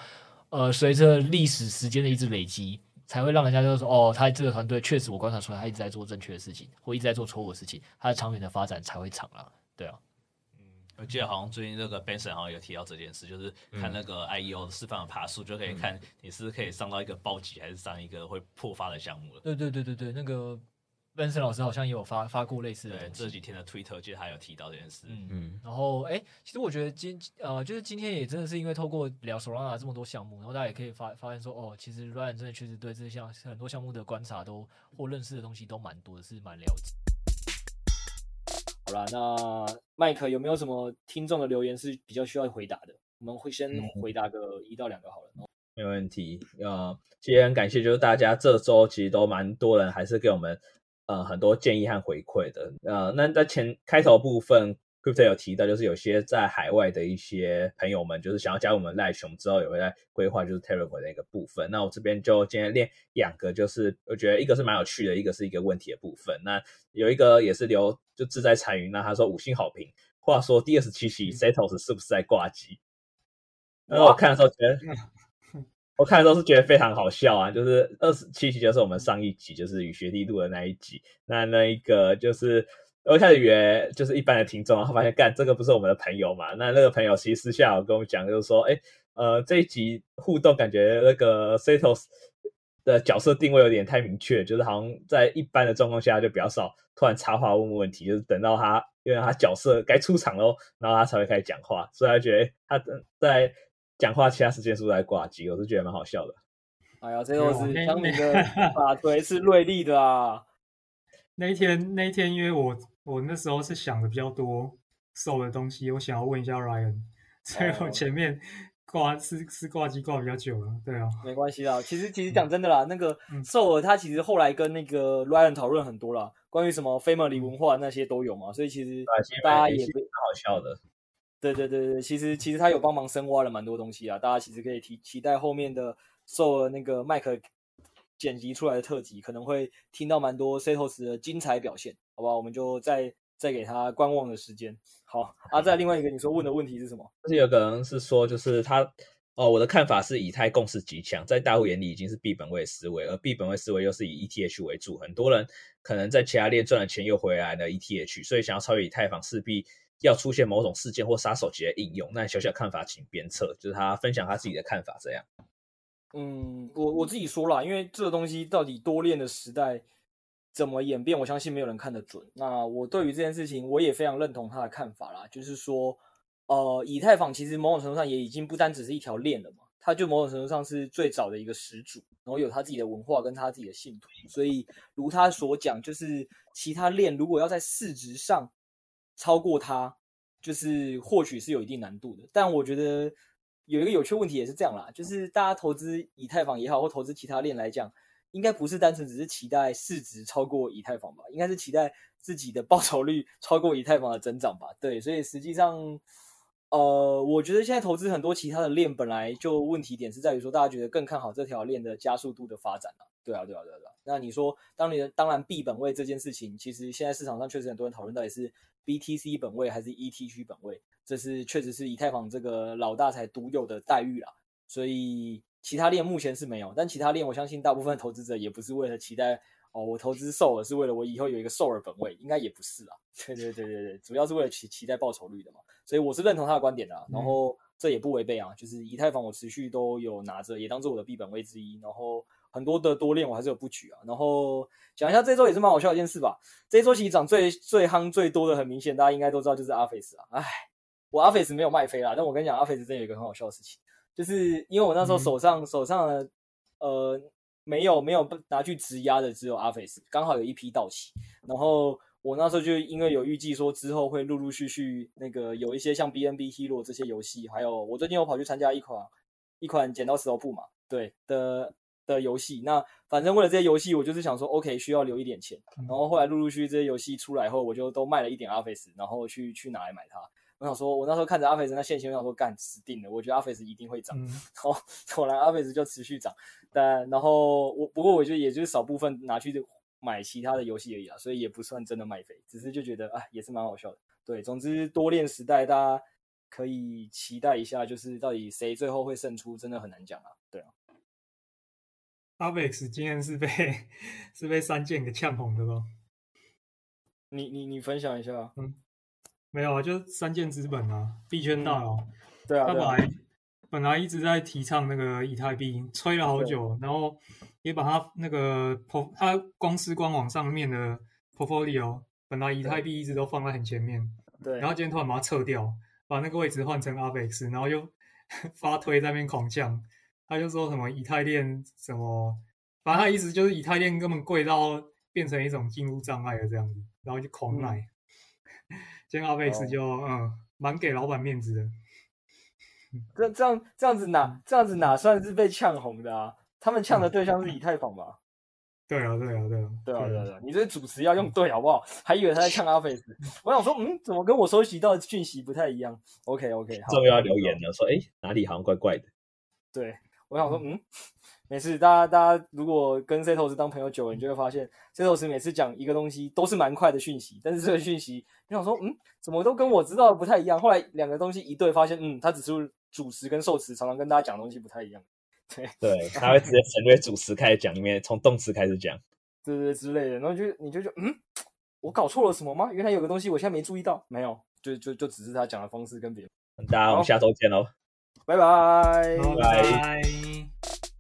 [SPEAKER 2] 呃，随着历史时间的一直累积，才会让人家就是说，哦，他这个团队确实我观察出来，他一直在做正确的事情，或一直在做错误的事情，他的长远的发展才会长了。对啊，
[SPEAKER 1] 我记得好像最近这个 Benson 好像有提到这件事，就是看那个 IEO 释放的爬数，就可以看你是可以上到一个暴击，还是上一个会破发的项目了。
[SPEAKER 2] 对对对对对，那个。Benson 老师好像也有发发过类似的，
[SPEAKER 1] 这几天的 Twitter 其实还有提到这件事。
[SPEAKER 2] 嗯嗯。然后，哎，其实我觉得今呃，就是今天也真的是因为透过聊 Solana 这么多项目，然后大家也可以发发现说，哦，其实 Ryan 真的确实对这项很多项目的观察都或认识的东西都蛮多的，是蛮了解。好啦，那麦克有没有什么听众的留言是比较需要回答的？
[SPEAKER 4] 我们会先回答个一到两个好了。嗯、
[SPEAKER 1] 没问题。呃，其实很感谢，就是大家这周其实都蛮多人还是给我们呃很多建议和回馈的。呃，那在前开头部分。Crypto 有提到，就是有些在海外的一些朋友们，就是想要加入我们赖熊之后，也会在规划就是 Telegram 的一个部分。那我这边就今天练两个，就是我觉得一个是蛮有趣的，一个是一个问题的部分。那有一个也是留就志在残云，那他说五星好评。话说第二十七期 Setos 是不是在挂机？然后我看的时候觉得，我看的时候是觉得非常好笑啊，就是二十七期就是我们上一集就是与学弟录的那一集，那那一个就是。我一开始以为就是一般的听众，然后发现干这个不是我们的朋友嘛？那那个朋友其实私下有跟我们讲，就是说，哎，呃，这一集互动感觉那个 Setos 的角色定位有点太明确，就是好像在一般的状况下就比较少突然插话问问题，就是等到他因为他角色该出场喽，然后他才会开始讲话，所以他觉得他在讲话其他时间是不是在挂机？我是觉得蛮好笑的。
[SPEAKER 4] 哎呀，这都是乡民的法槌是锐利的啊！
[SPEAKER 3] 那一天，那一天，因为我。我那时候是想的比较多，SOL 的东西，我想要问一下 Ryan，所以我前面挂是是挂机挂比较久了，对啊，
[SPEAKER 4] 没关系啦。其实其实讲真的啦，嗯、那个 SOL 他其实后来跟那个 Ryan 讨论很多啦，关于什么 Family 文化那些都有嘛，所以其实大家也是
[SPEAKER 1] 蛮好笑的。
[SPEAKER 4] 对对对对，其实其实他有帮忙深挖了蛮多东西啊，大家其实可以期期待后面的 SOL 那个麦克剪辑出来的特辑，可能会听到蛮多 Setos 的精彩表现。好吧，我们就再再给他观望的时间。好啊，再另外一个你说问的问题是什么？
[SPEAKER 1] 就是有可能是说，就是他哦，我的看法是以太共识极强，在大户眼里已经是币本位思维，而币本位思维又是以 ETH 为主，很多人可能在其他链赚了钱又回来了 ETH，所以想要超越以太坊，势必要出现某种事件或杀手级的应用。那小小看法请鞭策，就是他分享他自己的看法这样。
[SPEAKER 4] 嗯，我我自己说了，因为这个东西到底多链的时代。怎么演变？我相信没有人看得准。那我对于这件事情，我也非常认同他的看法啦。就是说，呃，以太坊其实某种程度上也已经不单只是一条链了嘛，它就某种程度上是最早的一个始祖，然后有他自己的文化跟他自己的信徒。所以，如他所讲，就是其他链如果要在市值上超过它，就是或许是有一定难度的。但我觉得有一个有趣问题也是这样啦，就是大家投资以太坊也好，或投资其他链来讲。应该不是单纯只是期待市值超过以太坊吧？应该是期待自己的报酬率超过以太坊的增长吧？对，所以实际上，呃，我觉得现在投资很多其他的链本来就问题点是在于说，大家觉得更看好这条链的加速度的发展了。对啊，对啊，对啊，对啊。那你说，当你当然币本位这件事情，其实现在市场上确实很多人讨论到底是 BTC 本位还是 ETH 本位，这是确实是以太坊这个老大才独有的待遇啦。所以。其他链目前是没有，但其他链我相信大部分投资者也不是为了期待哦，我投资 SOL 是为了我以后有一个 SOL 本位，应该也不是啊。对对对对对，主要是为了期期待报酬率的嘛，所以我是认同他的观点的。然后这也不违背啊，就是以太坊我持续都有拿着，也当做我的币本位之一。然后很多的多链我还是有布局啊。然后讲一下这周也是蛮好笑的一件事吧。这周其实涨最最夯最多的，很明显大家应该都知道就是 Arface 啊。唉，我 Arface 没有卖飞啦，但我跟你讲 Arface 真的有一个很好笑的事情。就是因为我那时候手上、嗯、手上的呃没有没有拿去质押的只有 Arface，刚好有一批到期，然后我那时候就因为有预计说之后会陆陆续续那个有一些像 BNB Hero 这些游戏，还有我最近有跑去参加一款一款剪刀石头布嘛，对的的游戏，那反正为了这些游戏，我就是想说 OK 需要留一点钱，然后后来陆陆续续这些游戏出来后，我就都卖了一点 Office，然后去去拿来买它。我想说，我那时候看着阿菲斯那线型，我想说，干死定了！我觉得阿菲斯一定会涨。嗯、好，果然阿菲斯就持续涨。但然后我不过我觉得也就是少部分拿去买其他的游戏而已啊，所以也不算真的卖飞，只是就觉得啊，也是蛮好笑的。对，总之多练时代，大家可以期待一下，就是到底谁最后会胜出，真的很难讲啊。对啊，
[SPEAKER 3] 阿菲斯今天是被是被三剑给呛红的咯？
[SPEAKER 4] 你你你分享一下。嗯。
[SPEAKER 3] 没有啊，就三箭资本啊，币圈大佬。
[SPEAKER 4] 对啊，
[SPEAKER 3] 他本来本来一直在提倡那个以太币，吹了好久，然后也把他那个他公司官网上面的 portfolio，本来以太币一直都放在很前面。
[SPEAKER 4] 对。
[SPEAKER 3] 然后今天突然把它撤掉，把那个位置换成 AVAX，然后又 发推在那边狂降，他就说什么以太链什么，反正他意思就是以太链根本贵到变成一种进入障碍了这样子，然后就狂卖。嗯今天阿贝斯就、oh. 嗯蛮给老板面子的，
[SPEAKER 4] 这这样这样子哪这样子哪算是被呛红的啊？他们呛的对象是以太坊吧？
[SPEAKER 3] 对啊，对啊，对啊，
[SPEAKER 4] 对啊，对啊，对啊！你这主持要用对好不好？还以为他在呛阿飞斯，我想说，嗯，怎么跟我收集到的讯息不太一样？OK OK，好，
[SPEAKER 1] 终于要留言了，说，哎，哪里好像怪怪的？
[SPEAKER 4] 对，我想说，嗯，没事，大家大家如果跟 Setos 当朋友久了，你就会发现 Setos 每次讲一个东西都是蛮快的讯息，但是这个讯息，你想说，嗯，怎么都跟我知道的不太一样？后来两个东西一对，发现，嗯，他只是主词跟受词常常跟大家讲的东西不太一样。对
[SPEAKER 1] 对，他会直接省略主词开始讲，里面从动词开始讲，
[SPEAKER 4] 对对对之类的，然后就你就觉得嗯，我搞错了什么吗？原来有个东西我现在没注意到，没有，就就就只是他讲的方式跟别人。
[SPEAKER 1] 大家我们下周见喽，
[SPEAKER 4] 拜拜，
[SPEAKER 1] 拜拜。